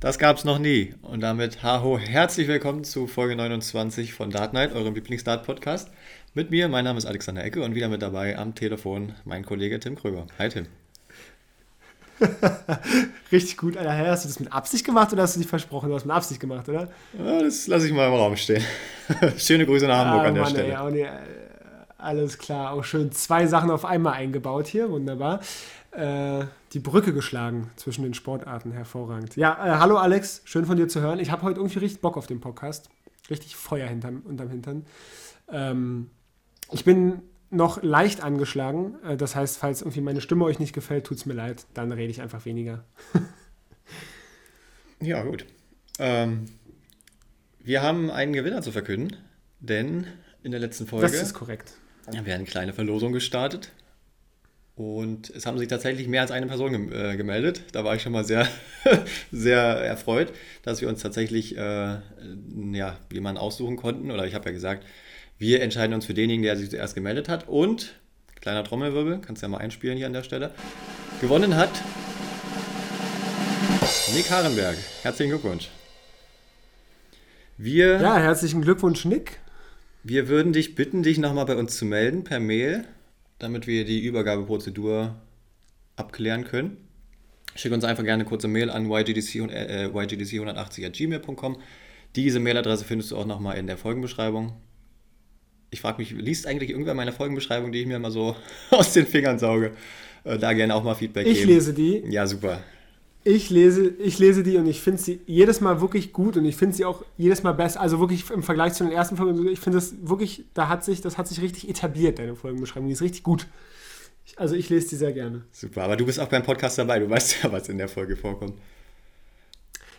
Das gab es noch nie. Und damit, haho, herzlich willkommen zu Folge 29 von Dart Night, eurem Lieblingsdart-Podcast. Mit mir, mein Name ist Alexander Ecke und wieder mit dabei am Telefon mein Kollege Tim Kröger. Hi Tim. Richtig gut, Alter. Hast du das mit Absicht gemacht oder hast du dich versprochen? Du hast mit Absicht gemacht, oder? Ja, das lasse ich mal im Raum stehen. Schöne Grüße nach Hamburg ah, an der Mann, Stelle. Ey, nee, alles klar, auch schön zwei Sachen auf einmal eingebaut hier, wunderbar. Äh, die Brücke geschlagen zwischen den Sportarten, hervorragend. Ja, äh, hallo Alex, schön von dir zu hören. Ich habe heute irgendwie richtig Bock auf den Podcast. Richtig Feuer hinterm, unterm Hintern. Ähm, ich bin noch leicht angeschlagen. Äh, das heißt, falls irgendwie meine Stimme euch nicht gefällt, tut es mir leid. Dann rede ich einfach weniger. ja, gut. Ähm, wir haben einen Gewinner zu verkünden, denn in der letzten Folge. Das ist korrekt. haben wir eine kleine Verlosung gestartet. Und es haben sich tatsächlich mehr als eine Person äh, gemeldet. Da war ich schon mal sehr, sehr erfreut, dass wir uns tatsächlich äh, ja, jemanden aussuchen konnten. Oder ich habe ja gesagt, wir entscheiden uns für denjenigen, der sich zuerst gemeldet hat. Und, kleiner Trommelwirbel, kannst du ja mal einspielen hier an der Stelle. Gewonnen hat Nick Harenberg. Herzlichen Glückwunsch. Wir, ja, herzlichen Glückwunsch, Nick. Wir würden dich bitten, dich nochmal bei uns zu melden per Mail damit wir die Übergabeprozedur abklären können. Schick uns einfach gerne eine kurze Mail an ygdc, äh, ygdc180.gmail.com. Diese Mailadresse findest du auch nochmal in der Folgenbeschreibung. Ich frage mich, liest eigentlich irgendwer meine Folgenbeschreibung, die ich mir mal so aus den Fingern sauge? Äh, da gerne auch mal Feedback ich geben. Ich lese die. Ja, super. Ich lese, ich lese die und ich finde sie jedes Mal wirklich gut und ich finde sie auch jedes Mal besser. Also wirklich im Vergleich zu den ersten Folgen, ich finde das wirklich, da hat sich, das hat sich richtig etabliert, deine Folgenbeschreibung. Die ist richtig gut. Also ich lese die sehr gerne. Super, aber du bist auch beim Podcast dabei, du weißt ja, was in der Folge vorkommt.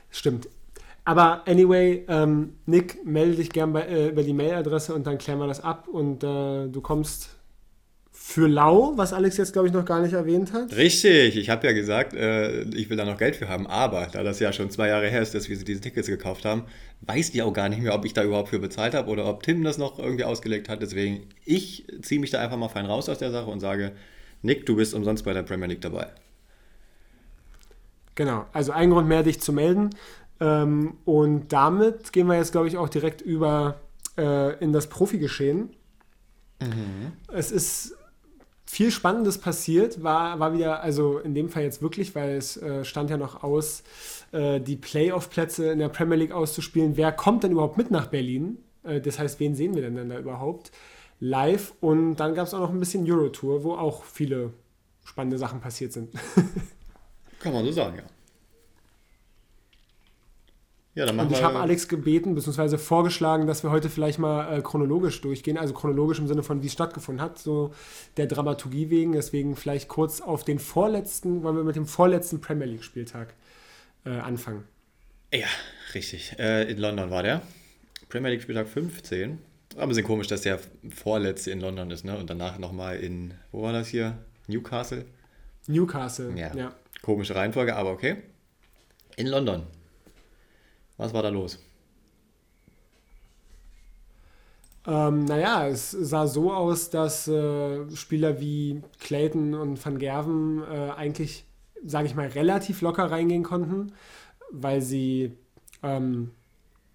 Stimmt. Aber anyway, ähm, Nick, melde dich gern bei, äh, über die Mailadresse und dann klären wir das ab und äh, du kommst für Lau, was Alex jetzt, glaube ich, noch gar nicht erwähnt hat. Richtig, ich habe ja gesagt, äh, ich will da noch Geld für haben, aber da das ja schon zwei Jahre her ist, dass wir diese Tickets gekauft haben, weiß ich auch gar nicht mehr, ob ich da überhaupt für bezahlt habe oder ob Tim das noch irgendwie ausgelegt hat. Deswegen, ich ziehe mich da einfach mal fein raus aus der Sache und sage, Nick, du bist umsonst bei der Premier League dabei. Genau, also ein Grund mehr, dich zu melden. Ähm, und damit gehen wir jetzt, glaube ich, auch direkt über äh, in das Profigeschehen. Mhm. Es ist viel Spannendes passiert, war, war wieder, also in dem Fall jetzt wirklich, weil es äh, stand ja noch aus, äh, die Playoff-Plätze in der Premier League auszuspielen. Wer kommt denn überhaupt mit nach Berlin? Äh, das heißt, wen sehen wir denn, denn da überhaupt live? Und dann gab es auch noch ein bisschen Eurotour, wo auch viele spannende Sachen passiert sind. Kann man so sagen, ja. Ja, dann machen und ich habe Alex gebeten, beziehungsweise vorgeschlagen, dass wir heute vielleicht mal äh, chronologisch durchgehen. Also chronologisch im Sinne von, wie es stattgefunden hat, so der Dramaturgie wegen. Deswegen vielleicht kurz auf den vorletzten, wollen wir mit dem vorletzten Premier League-Spieltag äh, anfangen. Ja, richtig. Äh, in London war der. Premier League-Spieltag 15. War ein bisschen komisch, dass der vorletzte in London ist, ne? Und danach nochmal in, wo war das hier? Newcastle? Newcastle, ja. ja. Komische Reihenfolge, aber okay. In London. Was war da los? Ähm, naja, es sah so aus, dass äh, Spieler wie Clayton und Van Gerven äh, eigentlich, sage ich mal, relativ locker reingehen konnten, weil sie ähm,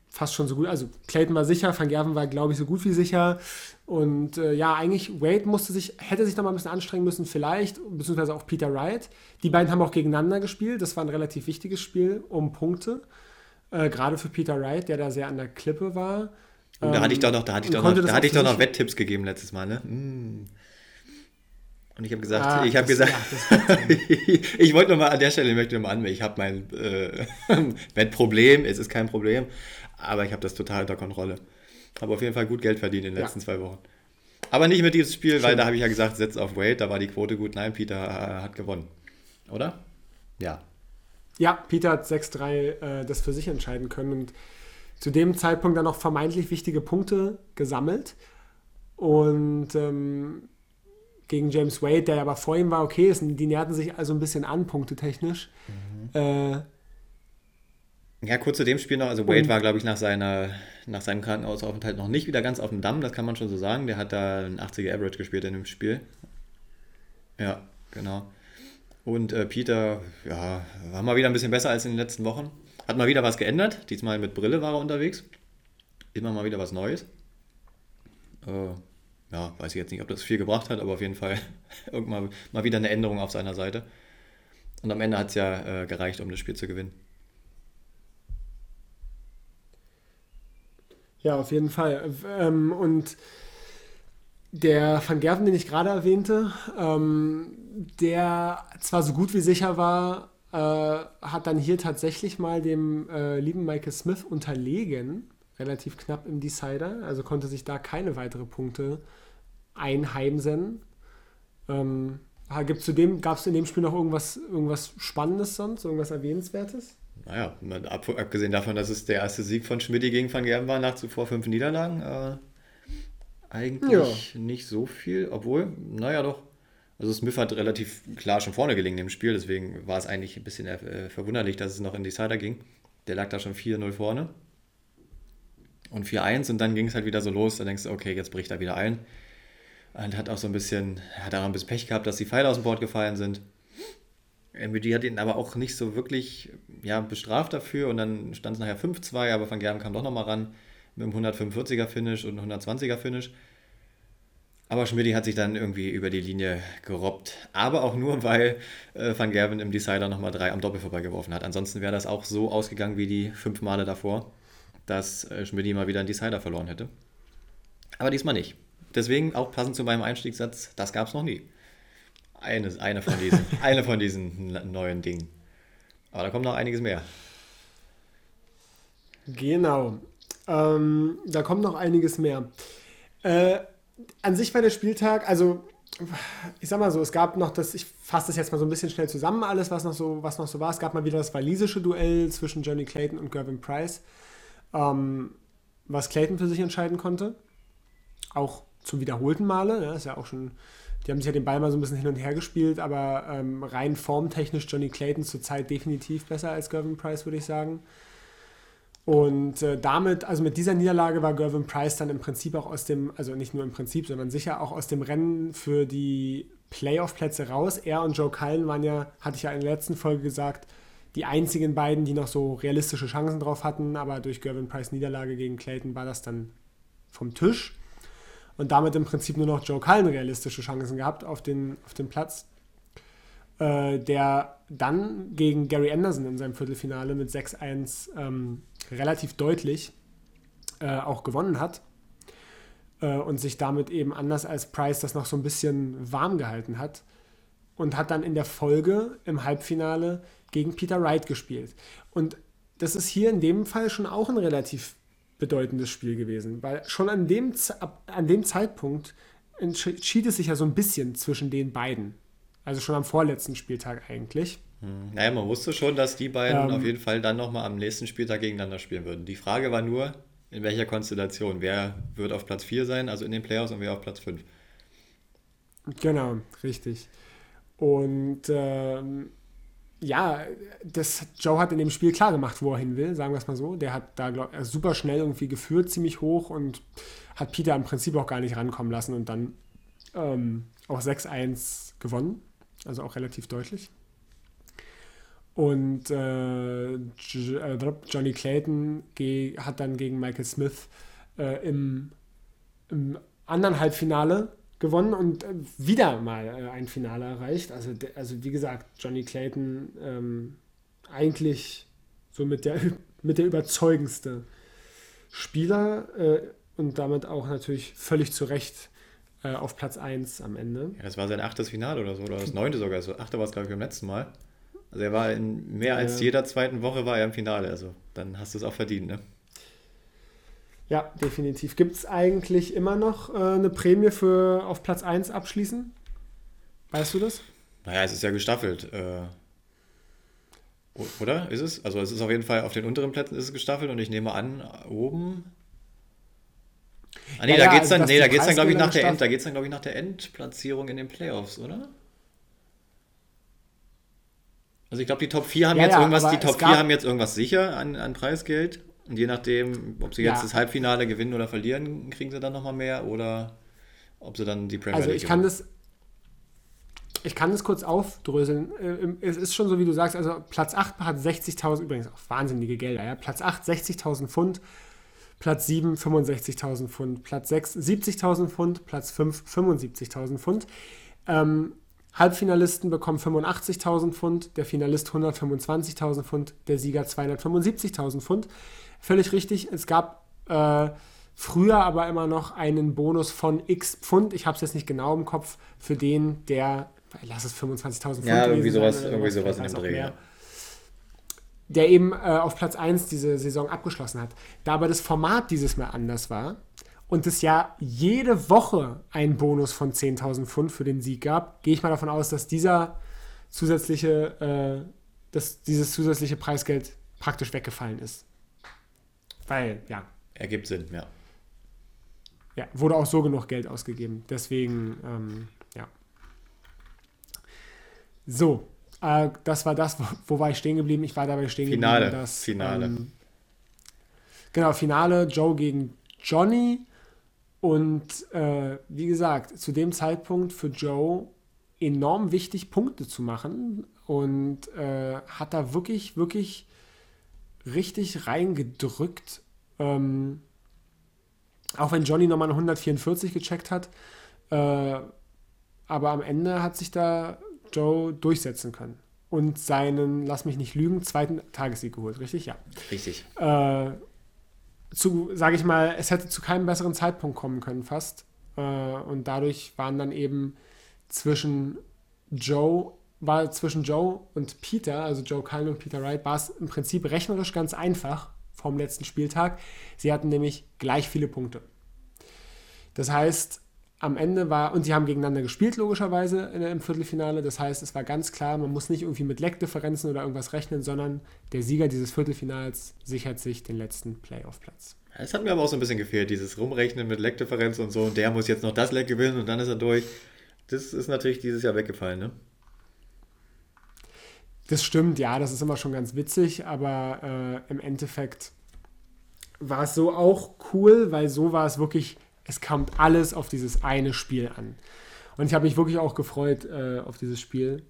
fast schon so gut, also Clayton war sicher, Van Gerven war, glaube ich, so gut wie sicher. Und äh, ja, eigentlich Wade musste sich, hätte sich noch mal ein bisschen anstrengen müssen, vielleicht, beziehungsweise auch Peter Wright. Die beiden haben auch gegeneinander gespielt. Das war ein relativ wichtiges Spiel um Punkte. Äh, Gerade für Peter Wright, der da sehr an der Klippe war. Und da hatte ich doch noch, da hatte ich doch noch, da hatte ich doch noch Wetttipps gegeben letztes Mal, ne? Mm. Und ich habe gesagt, ah, ich habe gesagt, ja, ich wollte nochmal an der Stelle, ich möchte nochmal anmelden, ich habe mein äh, Wettproblem, es ist kein Problem, aber ich habe das total unter Kontrolle. Habe auf jeden Fall gut Geld verdient in den letzten ja. zwei Wochen. Aber nicht mit diesem Spiel, Schön. weil da habe ich ja gesagt, setz auf Wade, da war die Quote gut. Nein, Peter äh, hat gewonnen. Oder? Ja. Ja, Peter hat 6-3 äh, das für sich entscheiden können und zu dem Zeitpunkt dann noch vermeintlich wichtige Punkte gesammelt. Und ähm, gegen James Wade, der aber vor ihm war, okay, es, die näherten sich also ein bisschen an, punktetechnisch. Mhm. Äh, ja, kurz zu dem Spiel noch. Also Wade war, glaube ich, nach, seiner, nach seinem Krankenhausaufenthalt noch nicht wieder ganz auf dem Damm, das kann man schon so sagen. Der hat da ein 80er Average gespielt in dem Spiel. Ja, genau. Und äh, Peter, ja, war mal wieder ein bisschen besser als in den letzten Wochen. Hat mal wieder was geändert. Diesmal mit Brille war er unterwegs. Immer mal wieder was Neues. Äh, ja, weiß ich jetzt nicht, ob das viel gebracht hat, aber auf jeden Fall irgendwann mal wieder eine Änderung auf seiner Seite. Und am Ende hat es ja äh, gereicht, um das Spiel zu gewinnen. Ja, auf jeden Fall. Ähm, und der Van Gerven, den ich gerade erwähnte, ähm, der zwar so gut wie sicher war, äh, hat dann hier tatsächlich mal dem äh, lieben Michael Smith unterlegen, relativ knapp im Decider, also konnte sich da keine weiteren Punkte einheimsen. Ähm, zudem, gab es in dem Spiel noch irgendwas, irgendwas Spannendes sonst, irgendwas Erwähnenswertes? Naja, abgesehen davon, dass es der erste Sieg von Schmidt gegen Van Gerben war, nach zuvor fünf Niederlagen, äh, eigentlich ja. nicht so viel, obwohl, naja doch. Also Smith hat relativ klar schon vorne gelegen im Spiel, deswegen war es eigentlich ein bisschen äh, verwunderlich, dass es noch in Decider ging. Der lag da schon 4-0 vorne und 4-1 und dann ging es halt wieder so los, da denkst du, okay, jetzt bricht er wieder ein. Und hat auch so ein bisschen, hat daran ein bisschen Pech gehabt, dass die Pfeile aus dem Board gefallen sind. MVG hat ihn aber auch nicht so wirklich ja, bestraft dafür und dann stand es nachher 5-2, aber Van Gerben kam doch nochmal ran mit einem 145er Finish und einem 120er Finish. Aber Schmidt hat sich dann irgendwie über die Linie gerobbt. Aber auch nur, weil äh, Van Gerven im Decider nochmal drei am Doppel vorbeigeworfen hat. Ansonsten wäre das auch so ausgegangen wie die fünf Male davor, dass äh, Schmidt mal wieder einen Decider verloren hätte. Aber diesmal nicht. Deswegen auch passend zu meinem Einstiegssatz, das gab es noch nie. Eine, eine, von diesen, eine von diesen neuen Dingen. Aber da kommt noch einiges mehr. Genau. Ähm, da kommt noch einiges mehr. Äh, an sich war der Spieltag, also ich sag mal so, es gab noch das, ich fasse das jetzt mal so ein bisschen schnell zusammen, alles, was noch so, was noch so war. Es gab mal wieder das walisische Duell zwischen Johnny Clayton und Gervin Price, ähm, was Clayton für sich entscheiden konnte. Auch zum wiederholten Male. Ja, ist ja auch schon, die haben sich ja den Ball mal so ein bisschen hin und her gespielt, aber ähm, rein formtechnisch Johnny Clayton zurzeit definitiv besser als Gervin Price, würde ich sagen. Und äh, damit, also mit dieser Niederlage war Gervin Price dann im Prinzip auch aus dem, also nicht nur im Prinzip, sondern sicher auch aus dem Rennen für die Playoff-Plätze raus. Er und Joe Cullen waren ja, hatte ich ja in der letzten Folge gesagt, die einzigen beiden, die noch so realistische Chancen drauf hatten, aber durch Gervin Price Niederlage gegen Clayton war das dann vom Tisch. Und damit im Prinzip nur noch Joe Cullen realistische Chancen gehabt auf den, auf den Platz. Äh, der dann gegen Gary Anderson in seinem Viertelfinale mit 6-1 ähm, relativ deutlich äh, auch gewonnen hat äh, und sich damit eben anders als Price das noch so ein bisschen warm gehalten hat und hat dann in der Folge im Halbfinale gegen Peter Wright gespielt. Und das ist hier in dem Fall schon auch ein relativ bedeutendes Spiel gewesen, weil schon an dem, an dem Zeitpunkt entschied es sich ja so ein bisschen zwischen den beiden. Also schon am vorletzten Spieltag eigentlich. Hm. Naja, man wusste schon, dass die beiden ähm, auf jeden Fall dann nochmal am nächsten Spieltag gegeneinander spielen würden. Die Frage war nur, in welcher Konstellation. Wer wird auf Platz 4 sein, also in den Playoffs, und wer auf Platz 5. Genau, richtig. Und ähm, ja, das, Joe hat in dem Spiel klar gemacht, wo er hin will, sagen wir es mal so. Der hat da glaub, super schnell irgendwie geführt, ziemlich hoch und hat Peter im Prinzip auch gar nicht rankommen lassen und dann ähm, auch 6-1 gewonnen also auch relativ deutlich. Und äh, äh Johnny Clayton hat dann gegen Michael Smith äh, im, im, anderen Halbfinale gewonnen und äh, wieder mal äh, ein Finale erreicht. Also, also wie gesagt, Johnny Clayton ähm, eigentlich so mit der, mit der überzeugendste Spieler äh, und damit auch natürlich völlig zu Recht auf Platz 1 am Ende. Ja, das war sein achtes Finale oder so, oder das neunte sogar. Das achte war es, glaube ich, beim letzten Mal. Also er war in mehr als jeder zweiten Woche war er im Finale. Also dann hast du es auch verdient, ne? Ja, definitiv. Gibt es eigentlich immer noch äh, eine Prämie für auf Platz 1 abschließen? Weißt du das? Naja, es ist ja gestaffelt. Äh, oder? Ist es? Also es ist auf jeden Fall auf den unteren Plätzen ist es gestaffelt und ich nehme an, oben Ah, nee, ja, da geht's dann, also, nee, da geht's dann, glaube ich, nach der End, da geht's dann, glaube ich, nach der Endplatzierung in den Playoffs, oder? Also ich glaube, die Top 4 haben ja, jetzt ja, irgendwas, die Top 4 haben jetzt irgendwas sicher an, an Preisgeld. Und je nachdem, ob sie jetzt das Halbfinale gewinnen oder verlieren, kriegen sie dann nochmal mehr oder ob sie dann die Premier also League Also ich kann das. ich kann das kurz aufdröseln. Äh, es ist schon so, wie du sagst, also Platz 8 hat 60.000, übrigens auch wahnsinnige Gelder, ja. Platz 8 60.000 Pfund, Platz 7 65.000 Pfund, Platz 6 70.000 Pfund, Platz 5 75.000 Pfund. Ähm, Halbfinalisten bekommen 85.000 Pfund, der Finalist 125.000 Pfund, der Sieger 275.000 Pfund. Völlig richtig, es gab äh, früher aber immer noch einen Bonus von x Pfund, ich habe es jetzt nicht genau im Kopf, für den, der, lass es 25.000 Pfund Ja, irgendwie sowas, irgendwie sowas in dem Dreh. Ja der eben äh, auf Platz 1 diese Saison abgeschlossen hat. Da aber das Format dieses Mal anders war, und es ja jede Woche einen Bonus von 10.000 Pfund für den Sieg gab, gehe ich mal davon aus, dass dieser zusätzliche, äh, dass dieses zusätzliche Preisgeld praktisch weggefallen ist. Weil, ja. Ergibt Sinn, ja. Ja, wurde auch so genug Geld ausgegeben. Deswegen, ähm, ja. So, äh, das war das, wo, wo, war ich stehen geblieben? Ich war dabei stehen Finale. geblieben, dass. Finale. Ähm, genau, Finale, Joe gegen Johnny. Und äh, wie gesagt, zu dem Zeitpunkt für Joe enorm wichtig, Punkte zu machen und äh, hat da wirklich, wirklich richtig reingedrückt. Ähm, auch wenn Johnny nochmal eine 144 gecheckt hat. Äh, aber am Ende hat sich da Joe durchsetzen können. Und seinen, lass mich nicht lügen, zweiten Tagessieg geholt, richtig? Ja. Richtig. Äh, zu, sage ich mal, es hätte zu keinem besseren Zeitpunkt kommen können, fast. Äh, und dadurch waren dann eben zwischen Joe, war zwischen Joe und Peter, also Joe Cullen und Peter Wright, war es im Prinzip rechnerisch ganz einfach vom letzten Spieltag. Sie hatten nämlich gleich viele Punkte. Das heißt, am Ende war, und sie haben gegeneinander gespielt, logischerweise im Viertelfinale. Das heißt, es war ganz klar, man muss nicht irgendwie mit Leckdifferenzen oder irgendwas rechnen, sondern der Sieger dieses Viertelfinals sichert sich den letzten Playoff-Platz. Es hat mir aber auch so ein bisschen gefehlt, dieses Rumrechnen mit Leckdifferenz und so. Und der muss jetzt noch das Leck gewinnen und dann ist er durch. Das ist natürlich dieses Jahr weggefallen, ne? Das stimmt, ja, das ist immer schon ganz witzig, aber äh, im Endeffekt war es so auch cool, weil so war es wirklich es kommt alles auf dieses eine Spiel an. Und ich habe mich wirklich auch gefreut äh, auf dieses Spiel.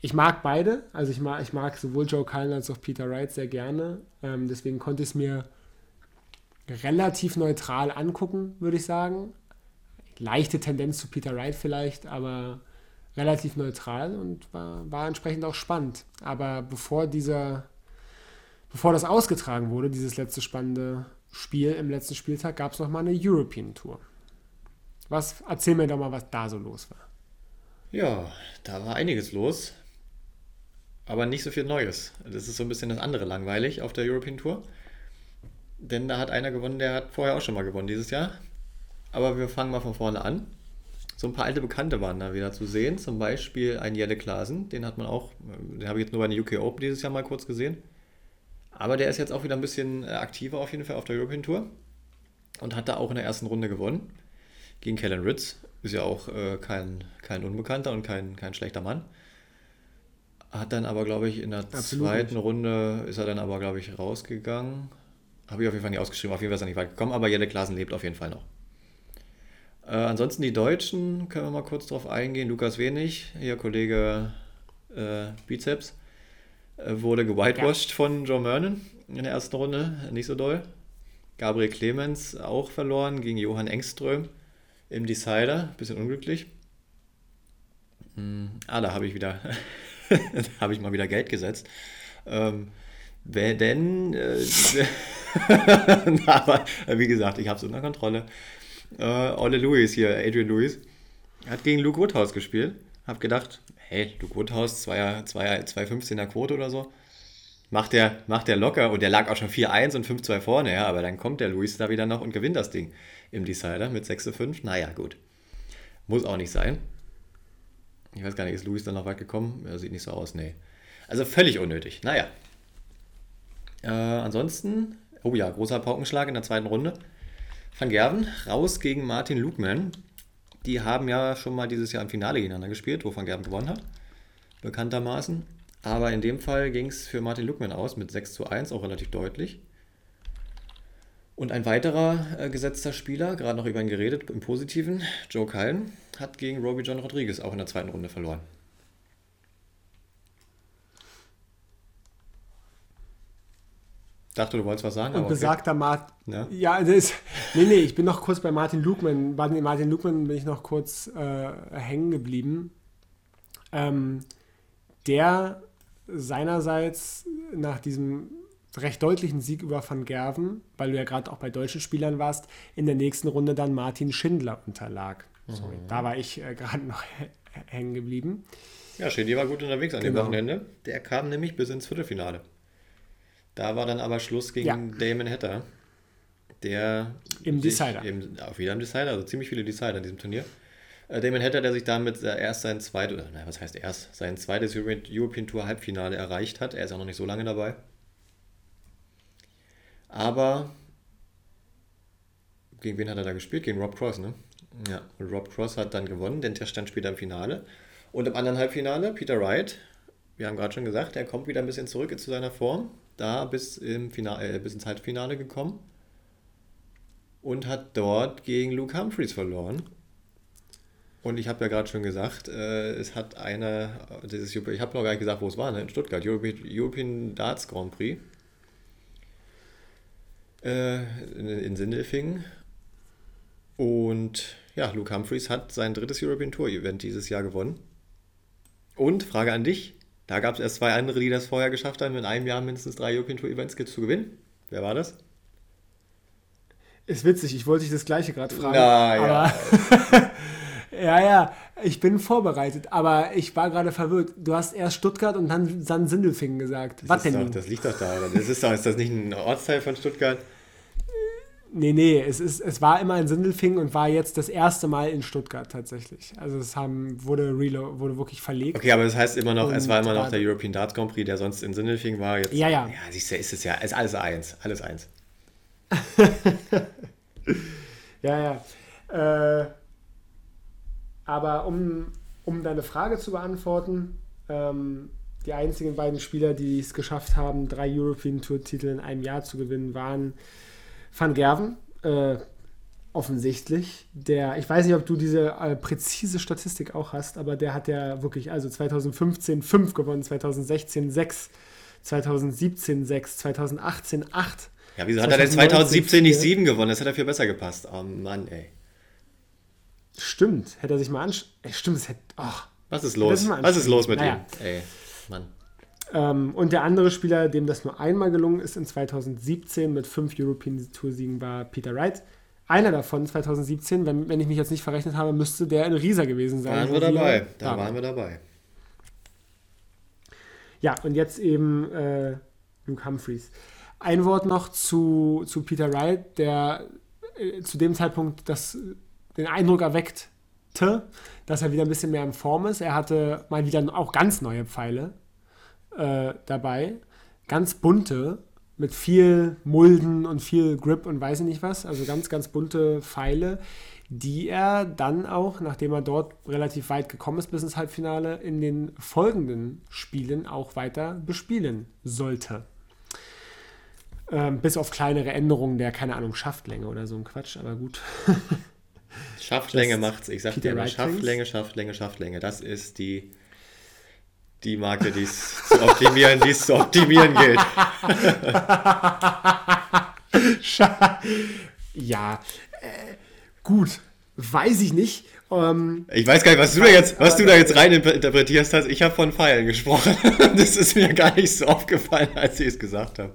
Ich mag beide, also ich mag, ich mag sowohl Joe Cullen als auch Peter Wright sehr gerne. Ähm, deswegen konnte ich es mir relativ neutral angucken, würde ich sagen. Leichte Tendenz zu Peter Wright vielleicht, aber relativ neutral und war, war entsprechend auch spannend. Aber bevor dieser, bevor das ausgetragen wurde, dieses letzte spannende Spiel im letzten Spieltag gab es nochmal eine European Tour. Was, erzähl mir doch mal, was da so los war. Ja, da war einiges los, aber nicht so viel Neues. Das ist so ein bisschen das andere langweilig auf der European Tour. Denn da hat einer gewonnen, der hat vorher auch schon mal gewonnen dieses Jahr. Aber wir fangen mal von vorne an. So ein paar alte Bekannte waren da wieder zu sehen. Zum Beispiel ein Jelle Klasen, den hat man auch, den habe ich jetzt nur bei der UK Open dieses Jahr mal kurz gesehen. Aber der ist jetzt auch wieder ein bisschen äh, aktiver auf jeden Fall auf der European Tour und hat da auch in der ersten Runde gewonnen gegen Kellen Ritz. Ist ja auch äh, kein, kein Unbekannter und kein, kein schlechter Mann. Hat dann aber, glaube ich, in der Absolut zweiten nicht. Runde ist er dann aber, glaube ich, rausgegangen. Habe ich auf jeden Fall nicht ausgeschrieben, auf jeden Fall ist er nicht weit gekommen, aber Jelle Klasen lebt auf jeden Fall noch. Äh, ansonsten die Deutschen, können wir mal kurz drauf eingehen. Lukas Wenig, hier Kollege äh, Bizeps wurde gewhitewashed ja. von Joe Mernon in der ersten Runde, nicht so doll. Gabriel Clemens auch verloren gegen Johann Engström im Decider, bisschen unglücklich. Hm, ah, da habe ich wieder, habe ich mal wieder Geld gesetzt. Ähm, denn, äh, aber wie gesagt, ich habe es unter Kontrolle. Äh, Ole Lewis hier, Adrian Lewis, hat gegen Luke Woodhouse gespielt. Hab gedacht, hey, Luke Woodhouse, 2,15er Quote oder so. Macht der, macht der locker und der lag auch schon 4-1 und 5-2 vorne, ja, aber dann kommt der Luis da wieder noch und gewinnt das Ding im Decider mit 6-5. Naja, gut. Muss auch nicht sein. Ich weiß gar nicht, ist Luis dann noch weit gekommen? Ja, sieht nicht so aus, nee. Also völlig unnötig. Naja. Äh, ansonsten, oh ja, großer Paukenschlag in der zweiten Runde. Van Gerven raus gegen Martin Lugman. Die haben ja schon mal dieses Jahr im Finale gegeneinander gespielt, wo Van Gerben gewonnen hat. Bekanntermaßen. Aber in dem Fall ging es für Martin Lukman aus mit 6 zu 1, auch relativ deutlich. Und ein weiterer äh, gesetzter Spieler, gerade noch über ihn geredet, im Positiven, Joe Cullen, hat gegen Roby John Rodriguez auch in der zweiten Runde verloren. Dachte, du wolltest was sagen. Und besagter okay. Martin. Ja, ja das, nee, nee, ich bin noch kurz bei Martin Lukman. Bei Martin Lukman bin ich noch kurz äh, hängen geblieben. Ähm, der seinerseits nach diesem recht deutlichen Sieg über Van Gerven, weil du ja gerade auch bei deutschen Spielern warst, in der nächsten Runde dann Martin Schindler unterlag. Sorry, mhm. da war ich äh, gerade noch hängen geblieben. Ja, Schindler war gut unterwegs an genau. dem Wochenende. Der kam nämlich bis ins Viertelfinale. Da war dann aber Schluss gegen ja. Damon Hatter. Der im Decider. Im, auch wieder im Decider, also ziemlich viele Decider in diesem Turnier. Äh, Damon Hatter, der sich damit erst sein zweites, naja, was heißt erst, sein zweites European Tour Halbfinale erreicht hat. Er ist auch noch nicht so lange dabei. Aber gegen wen hat er da gespielt? Gegen Rob Cross, ne? Ja, und Rob Cross hat dann gewonnen, denn der stand später im Finale. Und im anderen Halbfinale, Peter Wright, wir haben gerade schon gesagt, er kommt wieder ein bisschen zurück zu seiner Form. Da bis, im Finale, äh, bis ins Halbfinale gekommen. Und hat dort gegen Luke Humphreys verloren. Und ich habe ja gerade schon gesagt, äh, es hat eine, dieses, ich habe noch gar nicht gesagt, wo es war, ne? in Stuttgart, European, European Darts Grand Prix äh, in, in Sindelfingen. Und ja, Luke Humphreys hat sein drittes European Tour Event dieses Jahr gewonnen. Und Frage an dich: Da gab es erst zwei andere, die das vorher geschafft haben, in einem Jahr mindestens drei European Tour Events zu gewinnen. Wer war das? Ist witzig, ich wollte dich das gleiche gerade fragen. Na, ja. ja, ja, ich bin vorbereitet, aber ich war gerade verwirrt. Du hast erst Stuttgart und dann, dann Sindelfingen gesagt. Das Was denn? Doch, das liegt doch da. Das ist, doch, ist das nicht ein Ortsteil von Stuttgart? Nee, nee, es, ist, es war immer in Sindelfingen und war jetzt das erste Mal in Stuttgart tatsächlich. Also es haben, wurde, Relo, wurde wirklich verlegt. Okay, aber das heißt immer noch, und es war immer noch der European Darts Grand Prix, der sonst in Sindelfingen war. Jetzt, ja, ja. Ja, siehst du, ist es ja, ist alles eins, alles eins. ja, ja. Äh, aber um, um deine Frage zu beantworten, ähm, die einzigen beiden Spieler, die es geschafft haben, drei European Tour-Titel in einem Jahr zu gewinnen, waren Van Gerven. Äh, offensichtlich. Der, ich weiß nicht, ob du diese äh, präzise Statistik auch hast, aber der hat ja wirklich, also 2015 5 gewonnen, 2016 6, 2017 6, 2018 8. Ja, wieso hat er denn 2017 nicht 7 gewonnen? Das hätte er viel besser gepasst. Oh Mann, ey. Stimmt, hätte er sich mal anschauen. Stimmt, es hätte. Ach, Was ist los? Was ist los mit naja. ihm? Ey, Mann. Ähm, und der andere Spieler, dem das nur einmal gelungen ist in 2017 mit fünf European Tour-Siegen, war Peter Wright. Einer davon 2017, wenn, wenn ich mich jetzt nicht verrechnet habe, müsste der in Riesa gewesen sein. Waren wir dabei. Da waren wir dabei. Ja, und jetzt eben äh, Luke Humphreys. Ein Wort noch zu, zu Peter Wright, der äh, zu dem Zeitpunkt das den Eindruck erweckte, dass er wieder ein bisschen mehr in Form ist. Er hatte mal wieder auch ganz neue Pfeile äh, dabei. Ganz bunte, mit viel Mulden und viel Grip und weiß ich nicht was. Also ganz, ganz bunte Pfeile, die er dann auch, nachdem er dort relativ weit gekommen ist bis ins Halbfinale, in den folgenden Spielen auch weiter bespielen sollte. Ähm, bis auf kleinere Änderungen der, keine Ahnung, Schaftlänge oder so ein Quatsch, aber gut. Schaftlänge macht's. Ich sag Peter dir immer, Schaftlänge, Schaftlänge, Schaftlänge. Das ist die, die Marke, die es zu optimieren, die es zu optimieren gilt. ja, äh, gut. Weiß ich nicht. Ähm, ich weiß gar nicht, was du da jetzt, was du da jetzt rein interpretierst hast. Ich habe von Pfeilen gesprochen. das ist mir gar nicht so aufgefallen, als ich es gesagt habe.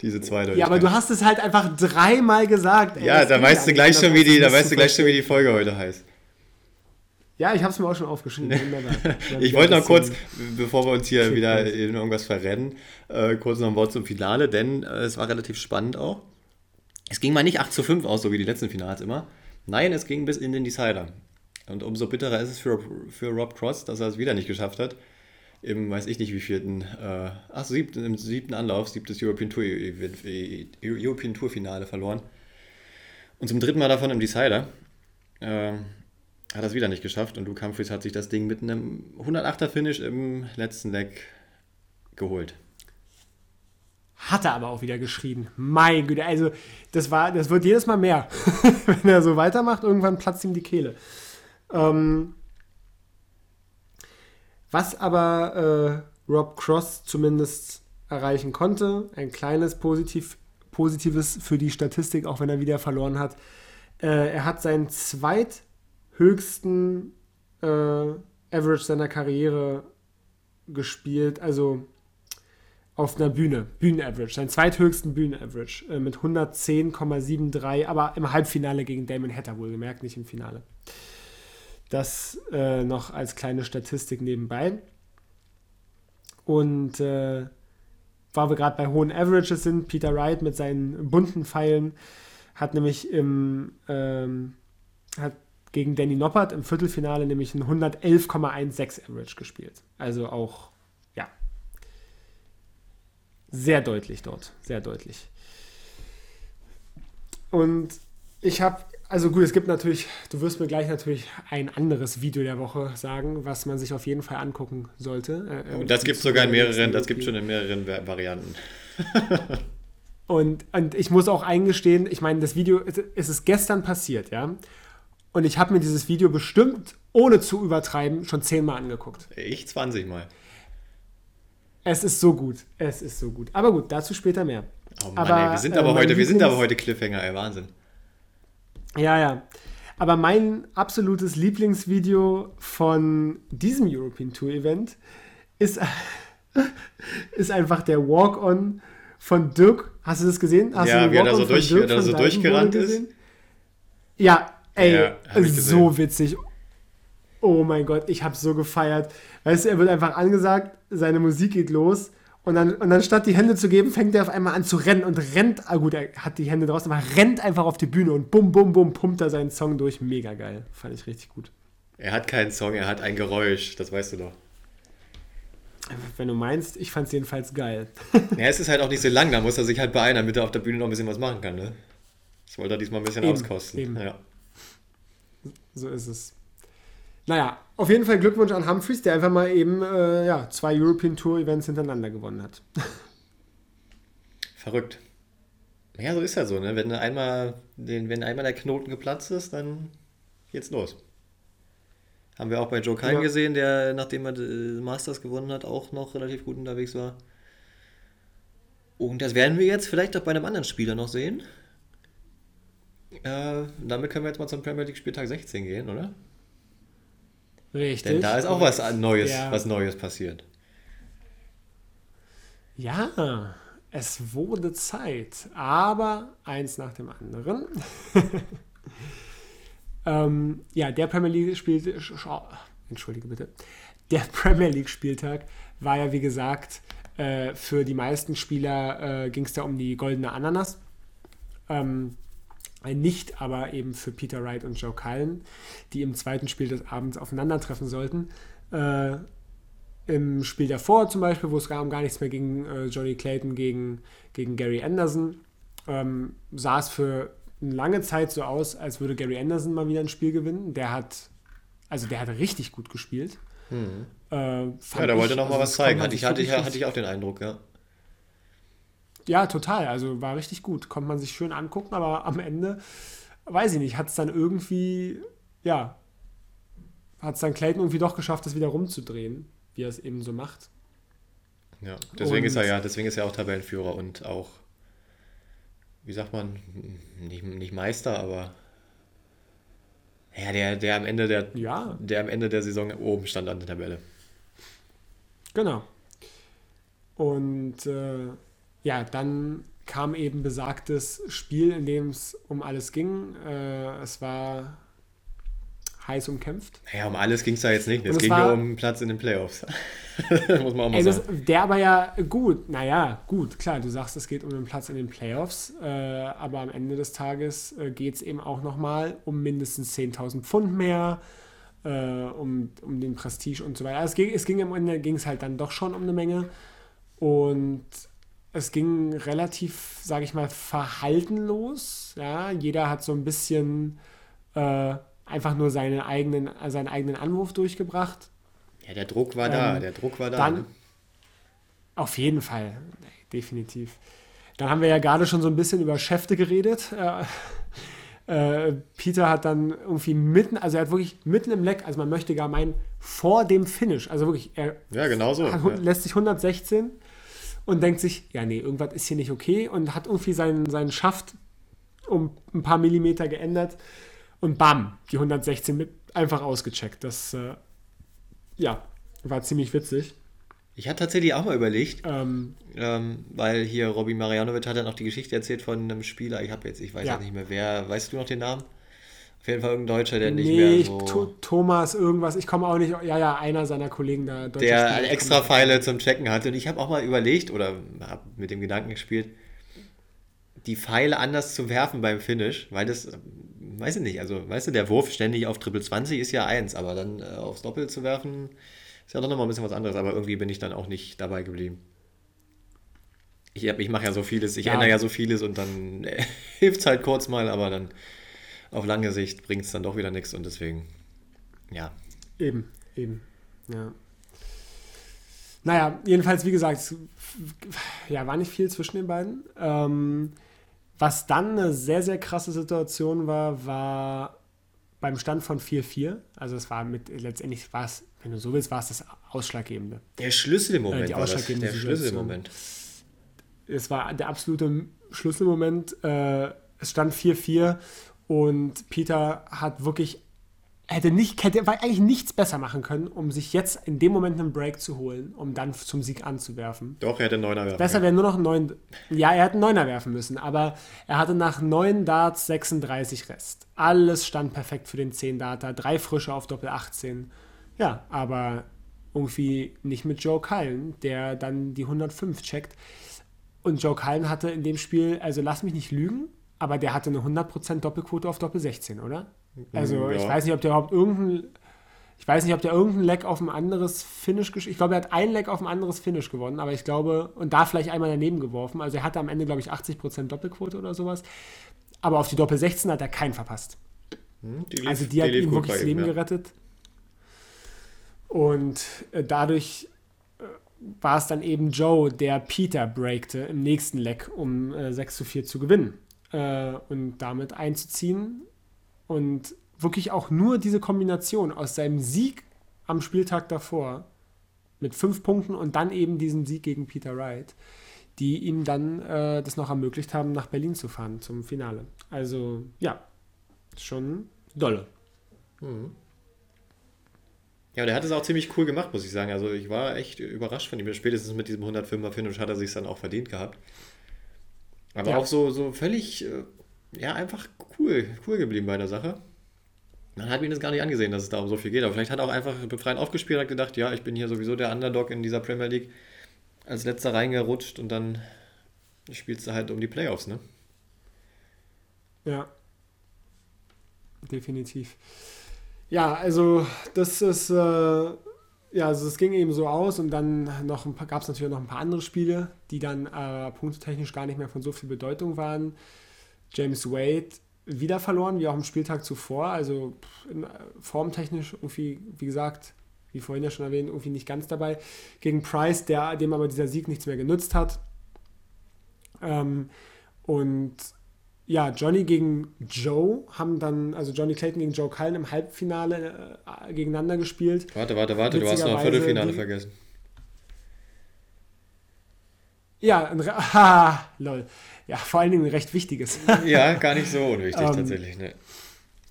Diese zwei Ja, aber du hast es halt einfach dreimal gesagt. Ey, ja, da weißt du gleich schon, wie die, da weißt du gleich schon, wie die Folge heute heißt. Ja, ich habe es mir auch schon aufgeschrieben. ich wollte noch kurz, bevor wir uns hier wieder in irgendwas verrennen, äh, kurz noch ein Wort zum Finale, denn äh, es war relativ spannend auch. Es ging mal nicht 8 zu 5 aus, so wie die letzten Finals immer. Nein, es ging bis in den Decider. Und umso bitterer ist es für, für Rob Cross, dass er es wieder nicht geschafft hat. Im, weiß ich nicht, wie vierten, äh, ach, siebten, im siebten Anlauf, siebtes European Tour, European Tour Finale verloren. Und zum dritten Mal davon im Decider. Äh, hat es wieder nicht geschafft und Luke Humphreys hat sich das Ding mit einem 108er Finish im letzten Leg geholt. Hat er aber auch wieder geschrien. Mein Güte, also das war, das wird jedes Mal mehr. Wenn er so weitermacht, irgendwann platzt ihm die Kehle. Ähm, was aber äh, Rob Cross zumindest erreichen konnte, ein kleines Positiv Positives für die Statistik, auch wenn er wieder verloren hat. Äh, er hat seinen zweithöchsten äh, Average seiner Karriere gespielt, also auf einer Bühne, Bühnenaverage, seinen zweithöchsten Bühnenaverage äh, mit 110,73, aber im Halbfinale gegen Damon Hatter wohlgemerkt, nicht im Finale. Das äh, noch als kleine Statistik nebenbei. Und äh, weil wir gerade bei hohen Averages sind, Peter Wright mit seinen bunten Pfeilen hat nämlich im ähm, hat gegen Danny Noppert im Viertelfinale nämlich ein 111,16 Average gespielt. Also auch, ja, sehr deutlich dort, sehr deutlich. Und ich habe, also gut, es gibt natürlich, du wirst mir gleich natürlich ein anderes Video der Woche sagen, was man sich auf jeden Fall angucken sollte. Äh, und das gibt es sogar in mehreren, das gibt schon in mehreren Varianten. und, und ich muss auch eingestehen, ich meine, das Video, es ist gestern passiert, ja. Und ich habe mir dieses Video bestimmt, ohne zu übertreiben, schon zehnmal angeguckt. Ich 20 Mal. Es ist so gut. Es ist so gut. Aber gut, dazu später mehr. Oh Mann, aber, ey, wir sind aber äh, heute, wir sind aber heute Cliffhanger, ey, Wahnsinn. Ja, ja. Aber mein absolutes Lieblingsvideo von diesem European Tour Event ist, ist einfach der Walk-On von Dirk. Hast du das gesehen? Hast ja, wie er da so, durch, er so durchgerannt ist. Ja, Ey, ja, so witzig. Oh mein Gott, ich habe so gefeiert. Weißt du, er wird einfach angesagt, seine Musik geht los und dann, und dann statt die Hände zu geben, fängt er auf einmal an zu rennen und rennt, ah gut, er hat die Hände draußen, aber rennt einfach auf die Bühne und bum, bum, bum, pumpt er seinen Song durch. Mega geil. Fand ich richtig gut. Er hat keinen Song, er hat ein Geräusch, das weißt du doch. Wenn du meinst, ich fand es jedenfalls geil. Ja, es ist halt auch nicht so lang, da muss er sich halt beeilen, damit er auf der Bühne noch ein bisschen was machen kann, ne? Das wollte er diesmal ein bisschen eben, auskosten. Eben. Ja. So ist es. Naja, auf jeden Fall Glückwunsch an Humphreys, der einfach mal eben äh, ja, zwei European Tour Events hintereinander gewonnen hat. Verrückt. Ja, so ist ja so, ne? Wenn einmal, den, wenn einmal der Knoten geplatzt ist, dann geht's los. Haben wir auch bei Joe Kine ja. gesehen, der, nachdem er Masters gewonnen hat, auch noch relativ gut unterwegs war. Und das werden wir jetzt vielleicht auch bei einem anderen Spieler noch sehen. Äh, damit können wir jetzt mal zum Premier League Spieltag 16 gehen, oder? Richtig. Denn da ist auch was Neues, ja. was Neues passiert. Ja, es wurde Zeit, aber eins nach dem anderen. ähm, ja, der Premier League spielt, entschuldige bitte, der Premier League Spieltag war ja wie gesagt äh, für die meisten Spieler äh, ging es da um die goldene Ananas. Ähm, nicht aber eben für Peter Wright und Joe Cullen, die im zweiten Spiel des Abends aufeinandertreffen sollten. Äh, Im Spiel davor zum Beispiel, wo es gar um gar nichts mehr ging, äh, Johnny Clayton gegen, gegen Gary Anderson, ähm, sah es für eine lange Zeit so aus, als würde Gary Anderson mal wieder ein Spiel gewinnen. Der hat, also der hat richtig gut gespielt. Hm. Äh, ja, der wollte noch mal also was zeigen, hatte ich, hatte, ich, hatte ich auch den Eindruck, ja. Ja, total. Also war richtig gut. Konnte man sich schön angucken, aber am Ende, weiß ich nicht, hat es dann irgendwie, ja, hat es dann Clayton irgendwie doch geschafft, das wieder rumzudrehen, wie er es eben so macht. Ja, deswegen und, ist er ja, deswegen ist er auch Tabellenführer und auch, wie sagt man, nicht, nicht Meister, aber ja, der, der am Ende der, ja. der am Ende der Saison oben stand an der Tabelle. Genau. Und äh, ja, dann kam eben besagtes Spiel, in dem es um alles ging. Äh, es war heiß umkämpft. Naja, um alles ging es da jetzt nicht. Es, es ging war, nur um Platz in den Playoffs. Muss man auch mal ey, sagen. Das, der aber ja gut, naja, gut, klar, du sagst, es geht um den Platz in den Playoffs, äh, aber am Ende des Tages äh, geht es eben auch nochmal um mindestens 10.000 Pfund mehr, äh, um, um den Prestige und so weiter. Also es ging, es ging am Ende ging es halt dann doch schon um eine Menge. Und es ging relativ, sage ich mal, verhaltenlos. Ja? Jeder hat so ein bisschen äh, einfach nur seine eigenen, seinen eigenen Anwurf durchgebracht. Ja, der Druck war ähm, da, der Druck war da. Dann, ne? Auf jeden Fall, definitiv. Dann haben wir ja gerade schon so ein bisschen über Schäfte geredet. Äh, äh, Peter hat dann irgendwie mitten, also er hat wirklich mitten im Leck, also man möchte gar meinen, vor dem Finish, also wirklich, er ja, genau so, hat, ja. lässt sich 116 und denkt sich, ja, nee, irgendwas ist hier nicht okay und hat irgendwie seinen, seinen Schaft um ein paar Millimeter geändert und bam, die 116 mit einfach ausgecheckt. Das, äh, ja, war ziemlich witzig. Ich hatte tatsächlich auch mal überlegt, ähm, ähm, weil hier Robin Marianovic hat ja noch die Geschichte erzählt von einem Spieler, ich habe jetzt, ich weiß ja. nicht mehr wer, weißt du noch den Namen? Auf jeden Fall irgendein Deutscher, der nicht nee, mehr so... Thomas irgendwas, ich komme auch nicht, ja, ja, einer seiner Kollegen da. Der Spieler, extra Pfeile zum Checken hatte und ich habe auch mal überlegt oder habe mit dem Gedanken gespielt, die Pfeile anders zu werfen beim Finish, weil das, weiß ich nicht, also weißt du, der Wurf ständig auf Triple 20 ist ja eins, aber dann äh, aufs Doppel zu werfen, ist ja doch nochmal ein bisschen was anderes, aber irgendwie bin ich dann auch nicht dabei geblieben. Ich, ich mache ja so vieles, ich ja. ändere ja so vieles und dann äh, hilft es halt kurz mal, aber dann auf lange Sicht bringt es dann doch wieder nichts und deswegen, ja. Eben, eben, ja. Naja, jedenfalls, wie gesagt, ja, war nicht viel zwischen den beiden. Ähm, was dann eine sehr, sehr krasse Situation war, war beim Stand von 4-4. Also es war mit, letztendlich war es, wenn du so willst, war es das Ausschlaggebende. Der Schlüsselmoment. Äh, die Ausschlaggebende der Schlüsselmoment. Es war der absolute Schlüsselmoment. Äh, es stand 4-4 und Peter hat wirklich hätte nicht, hätte eigentlich nichts besser machen können, um sich jetzt in dem Moment einen Break zu holen, um dann zum Sieg anzuwerfen. Doch, er hätte einen Neuner werfen Besser wäre nur noch ein neun. Ja, er hätte einen Neuner werfen müssen, aber er hatte nach neun Darts 36 Rest. Alles stand perfekt für den 10 Darter, drei frische auf Doppel 18. Ja, aber irgendwie nicht mit Joe Cullen, der dann die 105 checkt. Und Joe Cullen hatte in dem Spiel, also lass mich nicht lügen, aber der hatte eine 100% Doppelquote auf Doppel 16, oder? Also ja. ich weiß nicht, ob der überhaupt irgendein, ich weiß nicht, ob der irgendein Leck auf ein anderes Finish Ich glaube, er hat ein Leck auf ein anderes Finish gewonnen, aber ich glaube, und da vielleicht einmal daneben geworfen. Also er hatte am Ende, glaube ich, 80% Doppelquote oder sowas. Aber auf die Doppel 16 hat er keinen verpasst. Hm, die lief, also die, die hat ihm wirklich das Leben ja. gerettet. Und äh, dadurch äh, war es dann eben Joe, der Peter breakte im nächsten Leck, um äh, 6 zu 4 zu gewinnen. Äh, und damit einzuziehen und wirklich auch nur diese Kombination aus seinem Sieg am Spieltag davor mit fünf Punkten und dann eben diesen Sieg gegen Peter Wright, die ihm dann äh, das noch ermöglicht haben, nach Berlin zu fahren zum Finale. Also ja, schon dolle. Mhm. Ja, der hat es auch ziemlich cool gemacht, muss ich sagen. Also ich war echt überrascht von ihm. Spätestens mit diesem 105er Finish hat er sich dann auch verdient gehabt. Aber ja. auch so, so völlig äh, ja, einfach cool, cool geblieben bei der Sache. Man hat mir das gar nicht angesehen, dass es da um so viel geht. Aber vielleicht hat er auch einfach befreit aufgespielt und hat gedacht, ja, ich bin hier sowieso der Underdog in dieser Premier League. Als letzter reingerutscht und dann spielst du halt um die Playoffs, ne? Ja. Definitiv. Ja, also das ist, äh, ja, also es ging eben so aus und dann gab es natürlich noch ein paar andere Spiele, die dann äh, punktetechnisch gar nicht mehr von so viel Bedeutung waren. James Wade wieder verloren, wie auch am Spieltag zuvor. Also formtechnisch irgendwie, wie gesagt, wie vorhin ja schon erwähnt, irgendwie nicht ganz dabei. Gegen Price, der, dem aber dieser Sieg nichts mehr genützt hat. Ähm, und ja, Johnny gegen Joe haben dann, also Johnny Clayton gegen Joe Cullen im Halbfinale äh, gegeneinander gespielt. Warte, warte, warte, du hast noch Viertelfinale die, vergessen. Ja, ein, haha, lol. Ja, vor allen Dingen ein recht wichtiges. ja, gar nicht so unwichtig ähm, tatsächlich. Ne.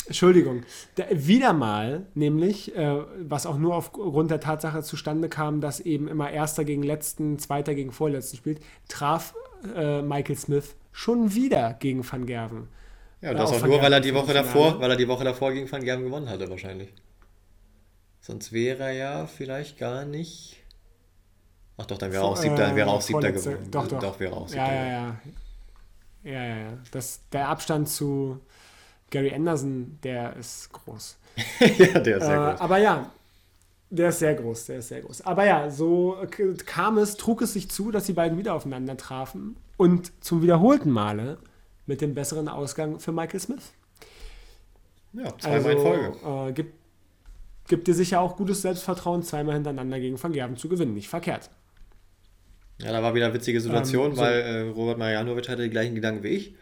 Entschuldigung. Der, wieder mal, nämlich, äh, was auch nur aufgrund der Tatsache zustande kam, dass eben immer Erster gegen Letzten, Zweiter gegen Vorletzten spielt, traf äh, Michael Smith schon wieder gegen Van Gerven. Ja, und das auch, auch nur, weil er die Woche davor, weil er die Woche davor gegen Van Gerven gewonnen hatte, wahrscheinlich. Sonst wäre er ja vielleicht gar nicht. Ach doch, dann wäre er auch siebter, äh, wäre auch siebter geworden. Doch, doch. Doch, wäre auch siebter. Ja, ja, ja. Ja, ja, ja. Das, der Abstand zu Gary Anderson, der ist groß. ja, der ist sehr äh, groß. Aber ja, der ist sehr groß, der ist sehr groß. Aber ja, so kam es, trug es sich zu, dass die beiden wieder aufeinander trafen und zum wiederholten Male mit dem besseren Ausgang für Michael Smith. Ja, zweimal also, in Folge. Äh, gibt, gibt dir sicher auch gutes Selbstvertrauen, zweimal hintereinander gegen Van Gerven zu gewinnen. Nicht verkehrt. Ja, da war wieder eine witzige Situation, ähm, so weil äh, Robert Marianovic hatte die gleichen Gedanken wie ich.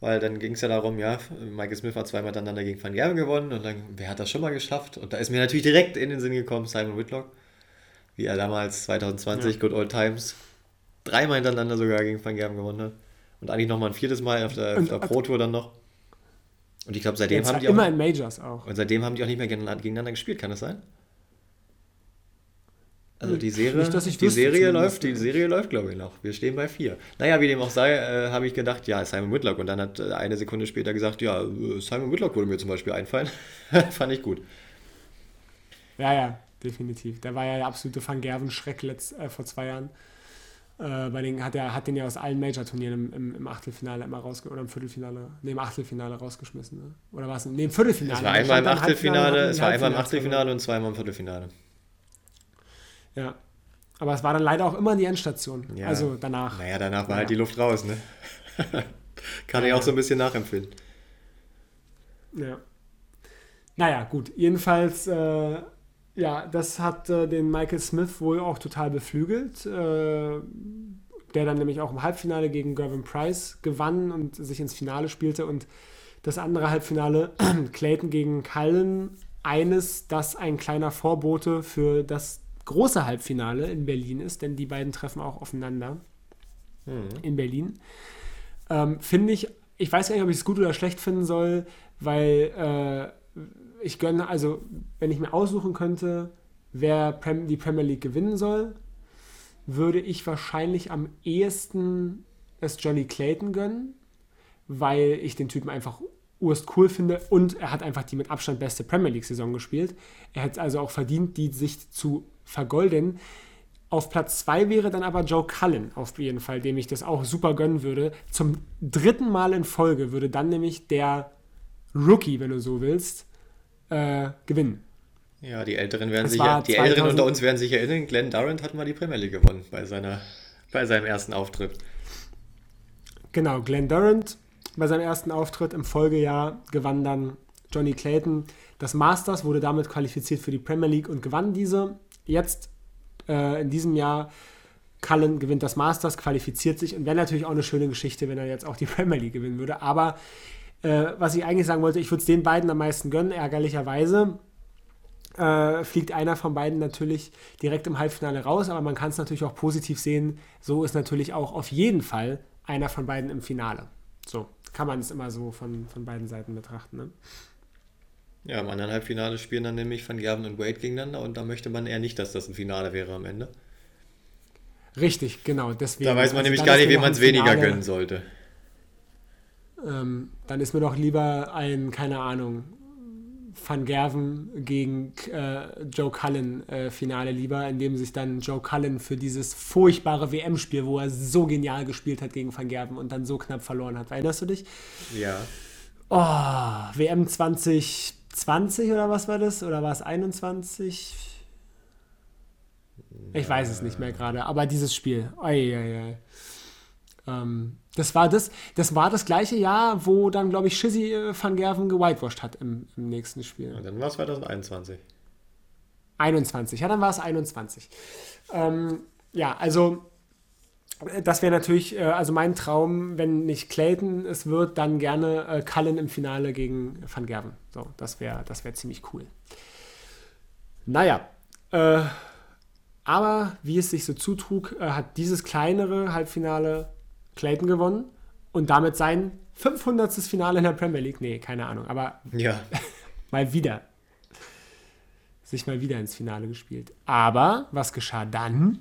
Weil dann ging es ja darum, ja, Michael Smith hat zweimal miteinander gegen Van Gerven gewonnen und dann, wer hat das schon mal geschafft? Und da ist mir natürlich direkt in den Sinn gekommen, Simon Whitlock. Wie er damals 2020, ja. Good Old Times, dreimal hintereinander sogar gegen Van Gerben gewonnen hat. Und eigentlich nochmal ein viertes Mal auf der, auf der Pro Tour dann noch. Und ich glaube, seitdem haben die auch. Immer in Majors auch. Und seitdem haben die auch nicht mehr gegeneinander gespielt, kann das sein? Also die Serie, Nicht, die Serie läuft, die Serie läuft, glaube ich, noch. Wir stehen bei vier. Naja, wie dem auch sei, äh, habe ich gedacht, ja, Simon Whitlock. Und dann hat äh, eine Sekunde später gesagt, ja, äh, Simon Whitlock würde mir zum Beispiel einfallen. Fand ich gut. Ja, ja, definitiv. Der war ja der absolute Van Gerven-Schreck äh, vor zwei Jahren. Äh, bei den, hat er hat den ja aus allen Major-Turnieren im, im, im, Achtelfinale immer rausgeschmissen. Oder im Viertelfinale, nee, im Achtelfinale rausgeschmissen. Ne? Oder war es? Nee, im Viertelfinale. Es war einmal im Achtelfinale, es war einmal im Achtelfinale und zweimal im Viertelfinale. Ja. Aber es war dann leider auch immer die Endstation. Ja. Also danach. Naja, danach war ja. halt die Luft raus, ne? Kann ich auch so ein bisschen nachempfinden. Ja. Naja, gut. Jedenfalls, äh, ja, das hat äh, den Michael Smith wohl auch total beflügelt. Äh, der dann nämlich auch im Halbfinale gegen Gervin Price gewann und sich ins Finale spielte. Und das andere Halbfinale, Clayton gegen Cullen, eines, das ein kleiner Vorbote für das große Halbfinale in Berlin ist, denn die beiden treffen auch aufeinander mhm. in Berlin. Ähm, finde ich, ich weiß gar nicht, ob ich es gut oder schlecht finden soll, weil äh, ich gönne, also wenn ich mir aussuchen könnte, wer Prem, die Premier League gewinnen soll, würde ich wahrscheinlich am ehesten es Johnny Clayton gönnen, weil ich den Typen einfach urst cool finde und er hat einfach die mit Abstand beste Premier League-Saison gespielt. Er hat also auch verdient, die sich zu vergolden. Auf Platz 2 wäre dann aber Joe Cullen auf jeden Fall, dem ich das auch super gönnen würde. Zum dritten Mal in Folge würde dann nämlich der Rookie, wenn du so willst, äh, gewinnen. Ja, die Älteren werden sich, die Älteren unter uns werden sich erinnern, Glenn Durant hat mal die Premier League gewonnen bei, seiner, bei seinem ersten Auftritt. Genau, Glenn Durant bei seinem ersten Auftritt im Folgejahr gewann dann Johnny Clayton das Masters, wurde damit qualifiziert für die Premier League und gewann diese jetzt äh, in diesem Jahr Cullen gewinnt das Masters, qualifiziert sich und wäre natürlich auch eine schöne Geschichte, wenn er jetzt auch die Premier League gewinnen würde. Aber äh, was ich eigentlich sagen wollte, ich würde es den beiden am meisten gönnen, ärgerlicherweise. Äh, fliegt einer von beiden natürlich direkt im Halbfinale raus, aber man kann es natürlich auch positiv sehen. So ist natürlich auch auf jeden Fall einer von beiden im Finale. So kann man es immer so von, von beiden Seiten betrachten. Ne? Ja, im anderen Halbfinale spielen dann nämlich Van Gerven und Wade gegeneinander und da möchte man eher nicht, dass das ein Finale wäre am Ende. Richtig, genau. Deswegen, da weiß man also nämlich gar nicht, wem man es weniger gönnen sollte. Ähm, dann ist mir doch lieber ein, keine Ahnung, Van Gerven gegen äh, Joe Cullen äh, Finale lieber, in dem sich dann Joe Cullen für dieses furchtbare WM-Spiel, wo er so genial gespielt hat gegen Van Gerven und dann so knapp verloren hat. Erinnerst du dich? Ja. Oh, WM 20 20 oder was war das? Oder war es 21? Ich weiß es nicht mehr gerade, aber dieses Spiel. Ei, ei, ei. Ähm, das, war das, das war das gleiche Jahr, wo dann, glaube ich, Shizzy äh, van Gerven gewhitewashed hat im, im nächsten Spiel. Und dann war es 2021. 21, ja, dann war es 21. Ähm, ja, also das wäre natürlich, äh, also mein Traum, wenn nicht Clayton es wird, dann gerne äh, Cullen im Finale gegen Van Gerven. So, das wäre das wär ziemlich cool. Naja, äh, aber wie es sich so zutrug, äh, hat dieses kleinere Halbfinale Clayton gewonnen und damit sein 500. Finale in der Premier League. Nee, keine Ahnung, aber ja. mal wieder. Sich mal wieder ins Finale gespielt. Aber was geschah dann?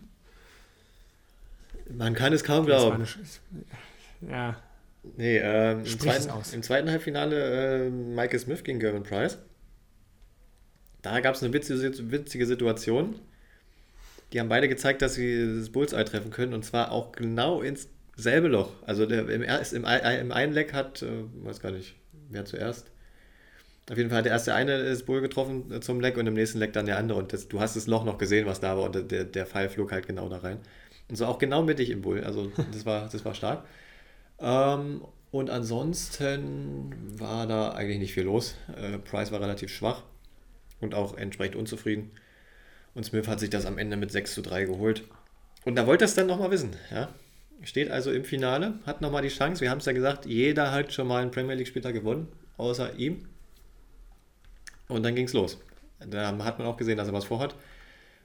Man kann es kaum glauben. Ja. Nee, ähm, im, zweiten, im, zweiten, Halbfinale äh, Michael Smith gegen Gervin Price. Da gab es eine witzige, witzige Situation. Die haben beide gezeigt, dass sie das Bullseye treffen können und zwar auch genau ins selbe Loch. Also der, im, im, im einen Leck hat, äh, weiß gar nicht, wer zuerst. Auf jeden Fall hat der erste eine das Bull getroffen äh, zum Leck und im nächsten Leck dann der andere. Und das, du hast das Loch noch gesehen, was da war und der, der Pfeil flog halt genau da rein. Und so auch genau mittig im Bull. Also das war, das war stark. Ähm, und ansonsten war da eigentlich nicht viel los. Äh, Price war relativ schwach und auch entsprechend unzufrieden. Und Smith hat sich das am Ende mit 6 zu 3 geholt. Und da wollte er es dann nochmal wissen. Ja? Steht also im Finale, hat nochmal die Chance. Wir haben es ja gesagt, jeder hat schon mal einen Premier League-Spieler gewonnen, außer ihm. Und dann ging es los. Da hat man auch gesehen, dass er was vorhat.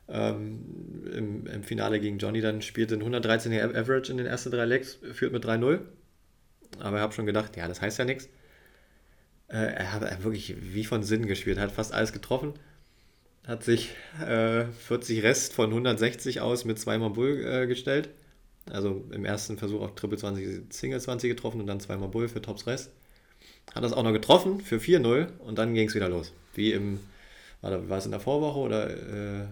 ähm, im, im, Finale gegen Johnny dann spielte ein 113er Average in den ersten drei Legs, führt mit 3-0. Aber ich habe schon gedacht, ja, das heißt ja nichts. Äh, er hat wirklich wie von Sinn gespielt, hat fast alles getroffen. Hat sich äh, 40 Rest von 160 aus mit zweimal Bull äh, gestellt. Also im ersten Versuch auf Triple 20, Single 20 getroffen und dann zweimal Bull für Tops Rest. Hat das auch noch getroffen für 4-0 und dann ging es wieder los. Wie im, war, war es in der Vorwoche oder äh,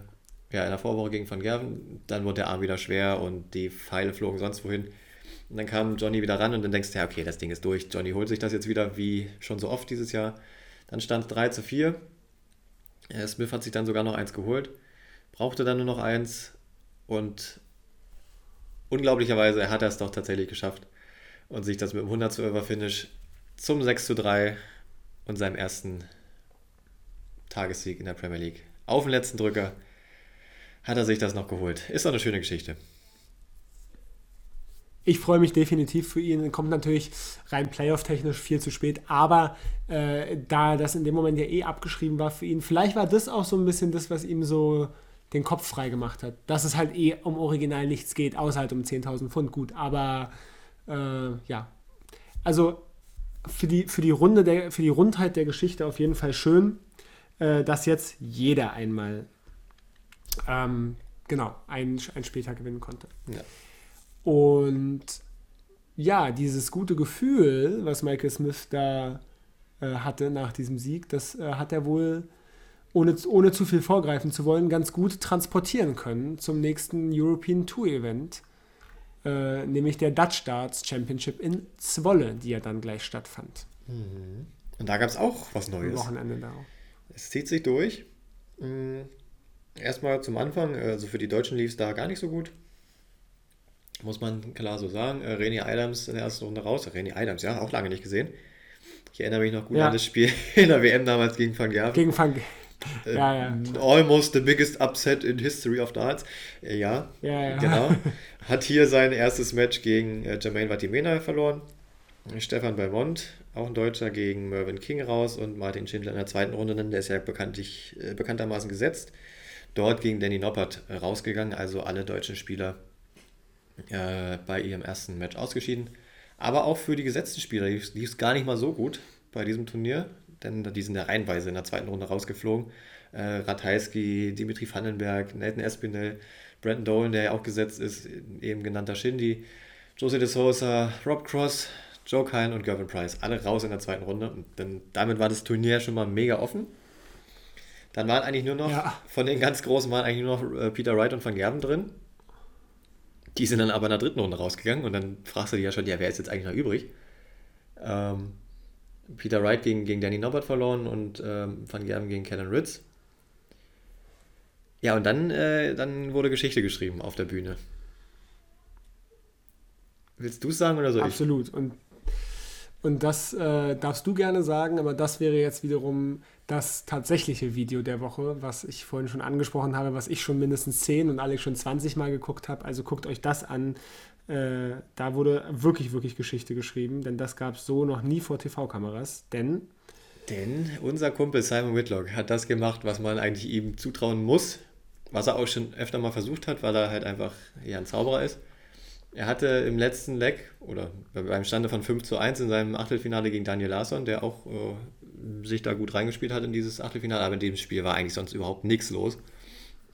ja, in der Vorwoche gegen Van Gerven. Dann wurde der Arm wieder schwer und die Pfeile flogen sonst wohin. Und dann kam Johnny wieder ran und dann denkst du, ja, okay, das Ding ist durch. Johnny holt sich das jetzt wieder, wie schon so oft dieses Jahr. Dann stand es 3 zu 4. Smith hat sich dann sogar noch eins geholt, brauchte dann nur noch eins und unglaublicherweise hat er es doch tatsächlich geschafft und sich das mit dem 112er Finish zum 6 zu 3 und seinem ersten Tagessieg in der Premier League auf den letzten Drücker hat er sich das noch geholt. Ist doch eine schöne Geschichte. Ich freue mich definitiv für ihn. Kommt natürlich rein playoff-technisch viel zu spät, aber äh, da das in dem Moment ja eh abgeschrieben war für ihn, vielleicht war das auch so ein bisschen das, was ihm so den Kopf frei gemacht hat. Dass es halt eh um original nichts geht, außer halt um 10.000 Pfund. Gut, aber äh, ja. Also für die, für, die Runde der, für die Rundheit der Geschichte auf jeden Fall schön, äh, dass jetzt jeder einmal ähm, genau einen, einen Spieltag gewinnen konnte. Ja. Und ja, dieses gute Gefühl, was Michael Smith da äh, hatte nach diesem Sieg, das äh, hat er wohl, ohne, ohne zu viel vorgreifen zu wollen, ganz gut transportieren können zum nächsten European Tour Event, äh, nämlich der Dutch Darts Championship in Zwolle, die ja dann gleich stattfand. Mhm. Und da gab es auch was Neues. Am Wochenende da. Es zieht sich durch. Mhm. Erstmal zum Anfang, also für die Deutschen lief es da gar nicht so gut muss man klar so sagen. Äh, René Adams in der ersten Runde raus. René Adams, ja, auch lange nicht gesehen. Ich erinnere mich noch gut ja. an das Spiel in der WM damals gegen Van Gerven. Gegen Van äh, ja, ja. Almost the biggest upset in history of darts. Äh, ja, ja, ja, genau. Hat hier sein erstes Match gegen äh, Jermaine Vatimena verloren. Stefan Belmont, auch ein Deutscher, gegen Mervyn King raus und Martin Schindler in der zweiten Runde, der ist ja bekanntlich, äh, bekanntermaßen gesetzt. Dort gegen Danny Noppert rausgegangen, also alle deutschen Spieler äh, bei ihrem ersten Match ausgeschieden. Aber auch für die gesetzten Spieler lief es gar nicht mal so gut bei diesem Turnier, denn die sind ja reihenweise in der zweiten Runde rausgeflogen. Äh, Ratajski, Dimitri Vandenberg, Nathan Espinel, Brandon Dolan, der ja auch gesetzt ist, eben genannter Shindy, Jose de Sosa, Rob Cross, Joe Kine und Gervin Price. Alle raus in der zweiten Runde. Und dann, damit war das Turnier schon mal mega offen. Dann waren eigentlich nur noch, ja. von den ganz Großen waren eigentlich nur noch äh, Peter Wright und Van Gerven drin. Die sind dann aber in der dritten Runde rausgegangen und dann fragst du dich ja schon, ja, wer ist jetzt eigentlich noch übrig? Ähm, Peter Wright gegen, gegen Danny Norbert verloren und ähm, Van Gerben gegen Kellen Ritz. Ja, und dann, äh, dann wurde Geschichte geschrieben auf der Bühne. Willst du es sagen oder so? Absolut. Und, und das äh, darfst du gerne sagen, aber das wäre jetzt wiederum das tatsächliche Video der Woche, was ich vorhin schon angesprochen habe, was ich schon mindestens 10 und Alex schon 20 Mal geguckt habe. Also guckt euch das an. Äh, da wurde wirklich, wirklich Geschichte geschrieben, denn das gab es so noch nie vor TV-Kameras. Denn. Denn unser Kumpel Simon Whitlock hat das gemacht, was man eigentlich ihm zutrauen muss, was er auch schon öfter mal versucht hat, weil er halt einfach ja ein Zauberer ist. Er hatte im letzten Leg oder beim Stande von 5 zu 1 in seinem Achtelfinale gegen Daniel Larsson, der auch äh, sich da gut reingespielt hat in dieses Achtelfinale, aber in dem Spiel war eigentlich sonst überhaupt nichts los.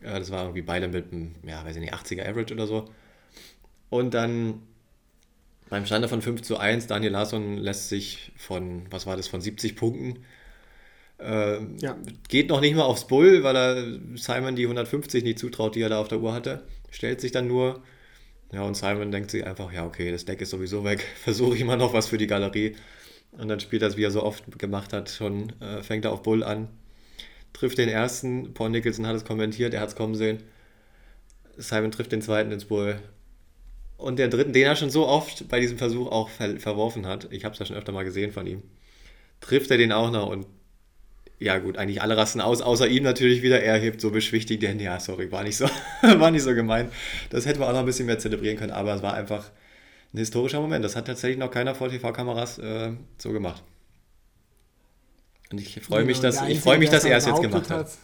Äh, das war irgendwie beide mit einem, ja, weiß ich nicht, 80er Average oder so. Und dann beim Stande von 5 zu 1, Daniel Larsson lässt sich von, was war das, von 70 Punkten äh, ja. Geht noch nicht mal aufs Bull, weil er Simon die 150 nicht zutraut, die er da auf der Uhr hatte. Stellt sich dann nur. Ja, und Simon denkt sich einfach, ja, okay, das Deck ist sowieso weg. Versuche ich mal noch was für die Galerie. Und dann spielt er es, wie er so oft gemacht hat, schon, äh, fängt er auf Bull an, trifft den ersten, Paul Nicholson hat es kommentiert, er hat es kommen sehen. Simon trifft den zweiten ins Bull. Und der dritten, den er schon so oft bei diesem Versuch auch ver verworfen hat, ich habe es ja schon öfter mal gesehen von ihm, trifft er den auch noch und ja gut, eigentlich alle rasten aus, außer ihm natürlich wieder. Er hebt so beschwichtigt den, ja, sorry, war nicht so, war nicht so gemein. Das hätten wir auch noch ein bisschen mehr zelebrieren können, aber es war einfach ein historischer Moment. Das hat tatsächlich noch keiner vor TV-Kameras äh, so gemacht. Und ich freue mich, dass, ich freue mich, dass er es jetzt gemacht hat. hat.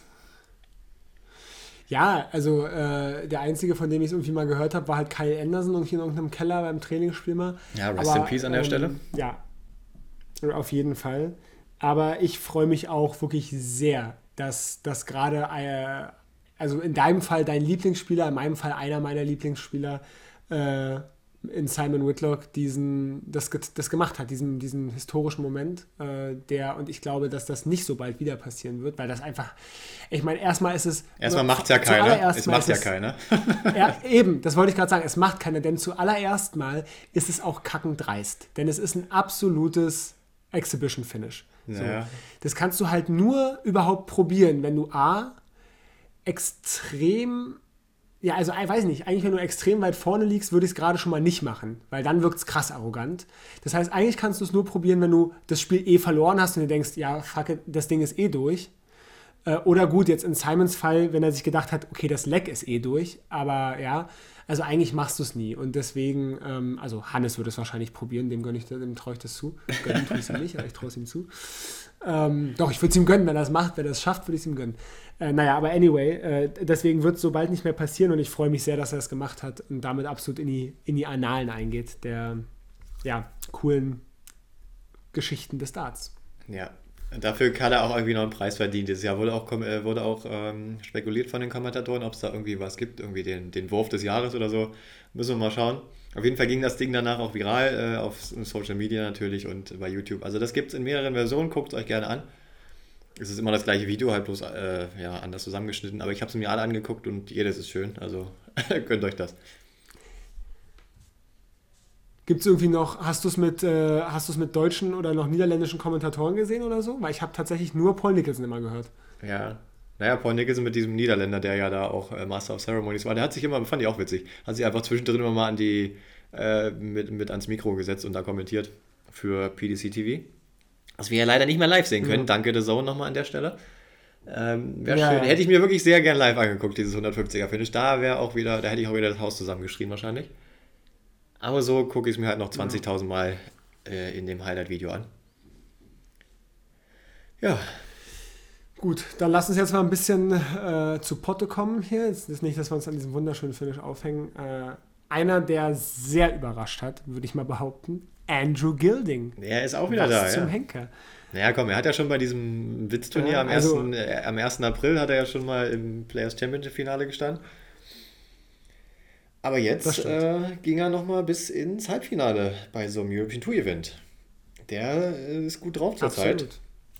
Ja, also äh, der einzige, von dem ich es irgendwie mal gehört habe, war halt Kyle Anderson irgendwie in irgendeinem Keller beim Trainingsspiel mal. Ja, Rest Aber, in Peace an der ähm, Stelle. Ja, auf jeden Fall. Aber ich freue mich auch wirklich sehr, dass das gerade, äh, also in deinem Fall dein Lieblingsspieler, in meinem Fall einer meiner Lieblingsspieler, äh, in Simon Whitlock diesen, das, das gemacht hat, diesen, diesen historischen Moment, äh, der, und ich glaube, dass das nicht so bald wieder passieren wird, weil das einfach, ich meine, erstmal ist es. Erstmal macht es ja keiner. Es macht ja keiner. ja, eben, das wollte ich gerade sagen, es macht keiner, denn zuallererst mal ist es auch kackend dreist, denn es ist ein absolutes Exhibition-Finish. So. Das kannst du halt nur überhaupt probieren, wenn du A, extrem ja, also ich weiß nicht, eigentlich wenn du extrem weit vorne liegst, würde ich es gerade schon mal nicht machen, weil dann wirkt es krass arrogant. Das heißt, eigentlich kannst du es nur probieren, wenn du das Spiel eh verloren hast und du denkst, ja, fuck it, das Ding ist eh durch. Äh, oder gut, jetzt in Simons Fall, wenn er sich gedacht hat, okay, das Leck ist eh durch, aber ja, also eigentlich machst du es nie. Und deswegen, ähm, also Hannes würde es wahrscheinlich probieren, dem dem traue ich das zu. Gönnen tue ich es ihm nicht, aber ich traue es ihm zu. Ähm, doch, ich würde es ihm gönnen, wenn er es macht, wenn er es schafft, würde ich es ihm gönnen. Äh, naja, aber anyway, äh, deswegen wird es so bald nicht mehr passieren und ich freue mich sehr, dass er es gemacht hat und damit absolut in die, in die Annalen eingeht, der ja, coolen Geschichten des Darts. Ja, Dafür kann er auch irgendwie noch einen Preis verdienen. Dieses Jahr wurde auch, äh, wurde auch ähm, spekuliert von den Kommentatoren, ob es da irgendwie was gibt, irgendwie den, den Wurf des Jahres oder so. Müssen wir mal schauen. Auf jeden Fall ging das Ding danach auch viral, äh, auf Social Media natürlich und bei YouTube. Also das gibt es in mehreren Versionen, guckt es euch gerne an. Es ist immer das gleiche Video, halt bloß äh, ja, anders zusammengeschnitten, aber ich habe es mir alle angeguckt und jedes ist schön, also gönnt euch das. Gibt es irgendwie noch, hast du es mit, äh, mit deutschen oder noch niederländischen Kommentatoren gesehen oder so? Weil ich habe tatsächlich nur Paul Nicholson immer gehört. Ja, naja, Paul Nicholson mit diesem Niederländer, der ja da auch äh, Master of Ceremonies war, der hat sich immer, fand ich auch witzig, hat sich einfach zwischendrin immer mal an die, äh, mit, mit ans Mikro gesetzt und da kommentiert für PDC TV. Was wir ja leider nicht mehr live sehen können. Ja. Danke The Zone nochmal an der Stelle. Ähm, wäre ja, schön. Hätte ich mir wirklich sehr gern live angeguckt, dieses 150er Finish. Da wäre auch wieder, da hätte ich auch wieder das Haus zusammengeschrien wahrscheinlich. Aber so gucke ich es mir halt noch 20.000 Mal äh, in dem Highlight-Video an. Ja. Gut, dann lass uns jetzt mal ein bisschen äh, zu Potte kommen hier. Es ist nicht, dass wir uns an diesem wunderschönen Finish aufhängen. Äh, einer, der sehr überrascht hat, würde ich mal behaupten, Andrew Gilding. Er ist auch wieder Was da, zum ja. Henker. Naja, komm, er hat ja schon bei diesem Witzturnier ja, am, also, 1., äh, am 1. April hat er ja schon mal im Players Championship Finale gestanden. Aber jetzt äh, ging er nochmal bis ins Halbfinale bei so einem European Tour Event. Der äh, ist gut drauf zurzeit.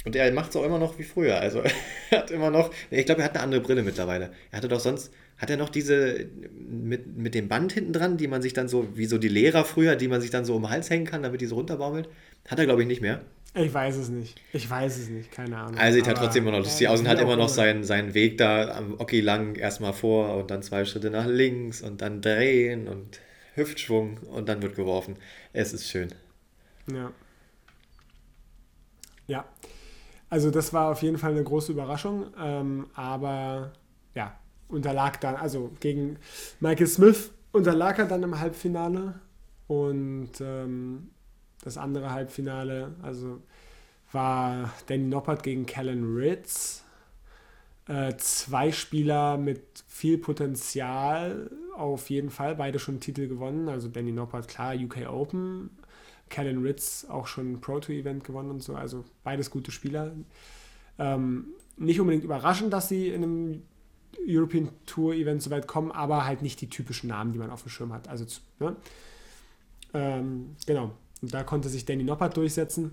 Und er macht es auch immer noch wie früher. Also er hat immer noch, ich glaube, er hat eine andere Brille mittlerweile. Er hatte doch sonst, hat er noch diese mit, mit dem Band hinten dran, die man sich dann so, wie so die Lehrer früher, die man sich dann so um den Hals hängen kann, damit die so runterbaumelt? Hat er, glaube ich, nicht mehr. Ich weiß es nicht. Ich weiß es nicht, keine Ahnung. Also sieht halt trotzdem immer noch lustig aus und hat immer noch seinen, seinen Weg da am Oki lang erstmal vor und dann zwei Schritte nach links und dann drehen und Hüftschwung und dann wird geworfen. Es ist schön. Ja. Ja. Also das war auf jeden Fall eine große Überraschung, ähm, aber ja, unterlag dann, also gegen Michael Smith unterlag er dann im Halbfinale und ähm, das andere Halbfinale, also war Danny Noppert gegen Callan Ritz. Äh, zwei Spieler mit viel Potenzial, auf jeden Fall, beide schon Titel gewonnen. Also Danny Noppert, klar, UK Open. Callan Ritz auch schon ein Pro Tour Event gewonnen und so. Also beides gute Spieler. Ähm, nicht unbedingt überraschend, dass sie in einem European Tour Event so weit kommen, aber halt nicht die typischen Namen, die man auf dem Schirm hat. Also, ne? ähm, genau. Und da konnte sich Danny Noppert durchsetzen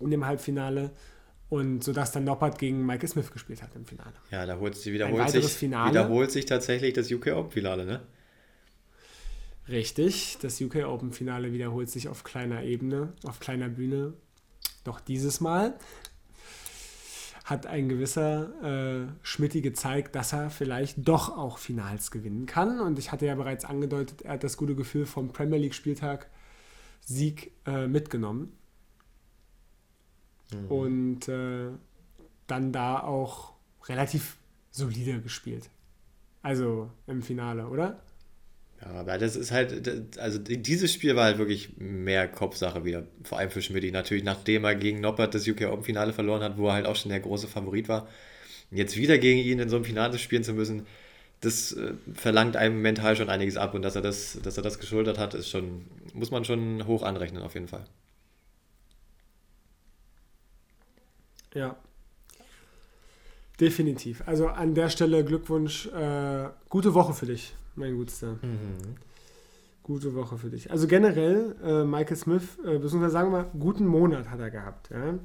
in dem Halbfinale. Und sodass dann Noppert gegen Michael Smith gespielt hat im Finale. Ja, da holt, wiederholt, sich, Finale. wiederholt sich tatsächlich das UK Open-Finale, ne? Richtig, das UK Open-Finale wiederholt sich auf kleiner Ebene, auf kleiner Bühne. Doch dieses Mal hat ein gewisser äh, Schmidti gezeigt, dass er vielleicht doch auch Finals gewinnen kann. Und ich hatte ja bereits angedeutet, er hat das gute Gefühl vom Premier League-Spieltag Sieg äh, mitgenommen. Mhm. Und äh, dann da auch relativ solide gespielt. Also im Finale, oder? Ja, aber das ist halt, also dieses Spiel war halt wirklich mehr Kopfsache wieder, vor allem für Schmidt. Natürlich, nachdem er gegen Noppert das UK Open Finale verloren hat, wo er halt auch schon der große Favorit war, Jetzt wieder gegen ihn in so einem Finale spielen zu müssen, das äh, verlangt einem mental schon einiges ab und dass er das, dass er das geschultert hat, ist schon, muss man schon hoch anrechnen auf jeden Fall. Ja. Definitiv. Also an der Stelle Glückwunsch. Äh, gute Woche für dich, mein Gutster. Mhm. Gute Woche für dich. Also generell, äh, Michael Smith, äh, beziehungsweise sagen wir mal, guten Monat hat er gehabt. Ja?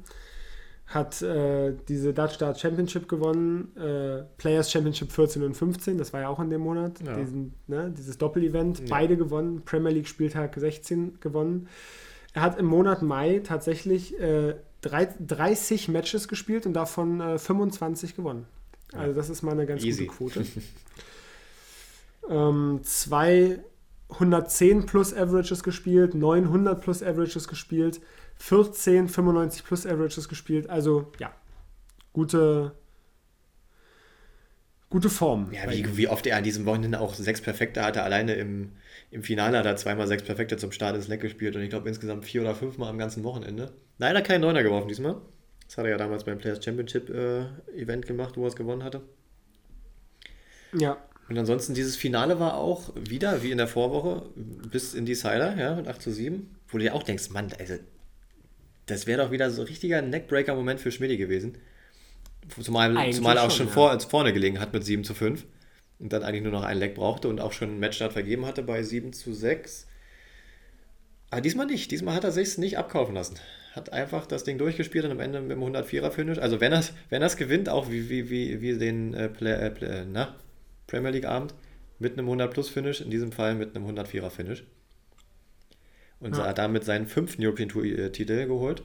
Hat äh, diese Dutch Dart Championship gewonnen, äh, Players Championship 14 und 15, das war ja auch in dem Monat, ja. diesen, ne, dieses Doppel-Event, ja. beide gewonnen, Premier League Spieltag 16 gewonnen. Er hat im Monat Mai tatsächlich äh, 30 Matches gespielt und davon äh, 25 gewonnen. Also das ist mal eine ganz Easy. gute Quote. ähm, zwei 110 plus Averages gespielt, 900 plus Averages gespielt, 14 95 plus Averages gespielt. Also ja, gute, gute Form. Ja, wie, wie oft er an diesem Wochenende auch sechs Perfekte hatte. Alleine im, im Finale hat er zweimal sechs Perfekte zum Start ins Leck gespielt und ich glaube insgesamt vier oder fünf Mal am ganzen Wochenende. Leider kein Neuner geworfen diesmal. Das hat er ja damals beim Players Championship äh, Event gemacht, wo er es gewonnen hatte. Ja. Und ansonsten, dieses Finale war auch wieder, wie in der Vorwoche, bis in Decider, ja, mit 8 zu 7, wo du dir auch denkst, Mann, also, das wäre doch wieder so ein richtiger Neckbreaker-Moment für Schmidti gewesen. Zumal, zumal er auch schon, schon vor, vorne gelegen hat mit 7 zu 5 und dann eigentlich nur noch einen Leck brauchte und auch schon einen Matchstart vergeben hatte bei 7 zu 6. Aber diesmal nicht. Diesmal hat er sich nicht abkaufen lassen. Hat einfach das Ding durchgespielt und am Ende mit dem 104er-Finish. Also wenn er es wenn gewinnt, auch wie, wie, wie, wie den äh, Play, äh, Play, na, Premier League Abend mit einem 100-Plus-Finish, in diesem Fall mit einem 104er-Finish. Und ja. hat damit seinen fünften European Tour-Titel geholt.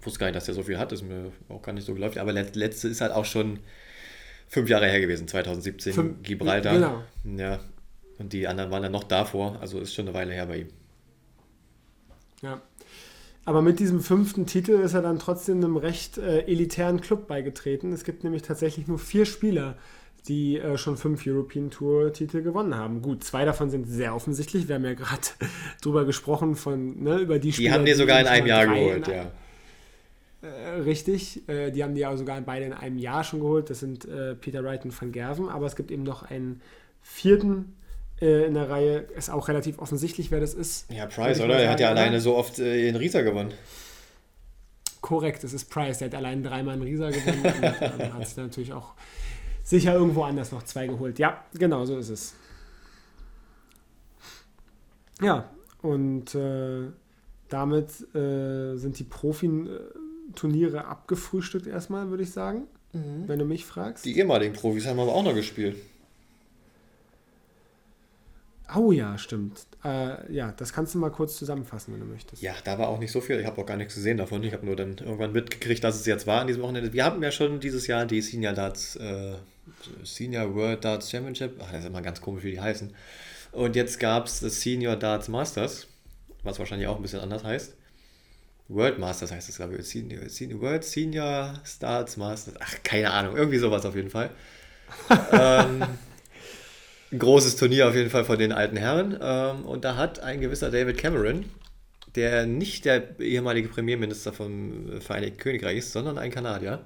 Ich wusste gar nicht, dass der so viel hat, ist mir auch gar nicht so geläuft. Aber letzte ist halt auch schon fünf Jahre her gewesen, 2017, Fünf, Gibraltar. Genau. Ja. Und die anderen waren dann noch davor, also ist schon eine Weile her bei ihm. Ja. Aber mit diesem fünften Titel ist er dann trotzdem einem recht äh, elitären Club beigetreten. Es gibt nämlich tatsächlich nur vier Spieler, die äh, schon fünf European Tour-Titel gewonnen haben. Gut, zwei davon sind sehr offensichtlich. Wir haben ja gerade drüber gesprochen, von, ne, über die Spieler. Die haben die sogar in einem Jahr geholt, ja. Äh, richtig, äh, die haben die ja sogar beide in einem Jahr schon geholt. Das sind äh, Peter Wright und Van Gerven. Aber es gibt eben noch einen vierten in der Reihe. Ist auch relativ offensichtlich, wer das ist. Ja, Price, oder? Er hat ja alleine so oft in Riesa gewonnen. Korrekt, es ist Price. Der hat allein dreimal in Riesa gewonnen und ähm, hat sich natürlich auch sicher irgendwo anders noch zwei geholt. Ja, genau, so ist es. Ja, und äh, damit äh, sind die Profi-Turniere abgefrühstückt erstmal, würde ich sagen, mhm. wenn du mich fragst. Die ehemaligen Profis haben aber auch noch gespielt. Oh ja, stimmt. Äh, ja, das kannst du mal kurz zusammenfassen, wenn du möchtest. Ja, da war auch nicht so viel. Ich habe auch gar nichts gesehen davon. Ich habe nur dann irgendwann mitgekriegt, dass es jetzt war an diesem Wochenende. Wir hatten ja schon dieses Jahr die Senior Darts, äh, Senior World Darts Championship. Ach, das ist immer ganz komisch, wie die heißen. Und jetzt gab es das Senior Darts Masters, was wahrscheinlich auch ein bisschen anders heißt. World Masters heißt es, glaube ich. Senior, Senior, World Senior Darts Masters. Ach, keine Ahnung. Irgendwie sowas auf jeden Fall. ähm, großes Turnier auf jeden Fall von den alten Herren. Ähm, und da hat ein gewisser David Cameron, der nicht der ehemalige Premierminister vom Vereinigten Königreich ist, sondern ein Kanadier,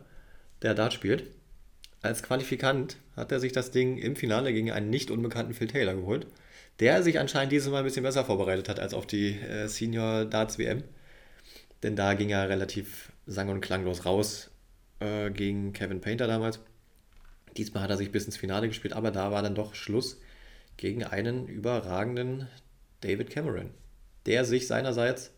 der Dart spielt. Als Qualifikant hat er sich das Ding im Finale gegen einen nicht unbekannten Phil Taylor geholt, der sich anscheinend dieses Mal ein bisschen besser vorbereitet hat als auf die äh, Senior Darts WM. Denn da ging er relativ sang- und klanglos raus äh, gegen Kevin Painter damals. Diesmal hat er sich bis ins Finale gespielt, aber da war dann doch Schluss gegen einen überragenden David Cameron, der sich seinerseits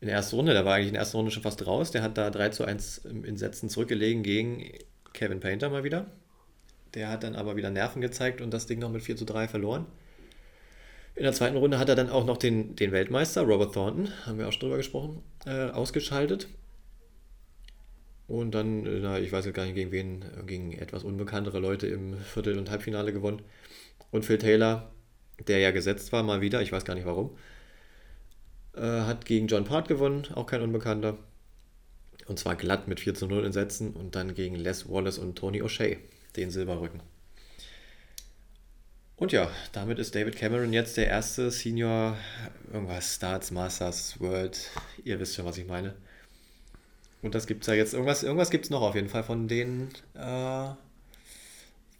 in der ersten Runde, der war eigentlich in der ersten Runde schon fast raus, der hat da 3 zu 1 in Sätzen zurückgelegen gegen Kevin Painter mal wieder. Der hat dann aber wieder Nerven gezeigt und das Ding noch mit 4 zu 3 verloren. In der zweiten Runde hat er dann auch noch den, den Weltmeister, Robert Thornton, haben wir auch schon drüber gesprochen, äh, ausgeschaltet. Und dann, na, ich weiß jetzt gar nicht gegen wen, gegen etwas unbekanntere Leute im Viertel- und Halbfinale gewonnen. Und Phil Taylor, der ja gesetzt war, mal wieder, ich weiß gar nicht warum, äh, hat gegen John Part gewonnen, auch kein Unbekannter. Und zwar glatt mit 4 zu 0 in Sätzen und dann gegen Les Wallace und Tony O'Shea, den Silberrücken. Und ja, damit ist David Cameron jetzt der erste Senior, irgendwas, Starts, Masters, World, ihr wisst schon, was ich meine, Und das gibt es ja jetzt. Irgendwas, irgendwas gibt es noch auf jeden Fall von den, äh,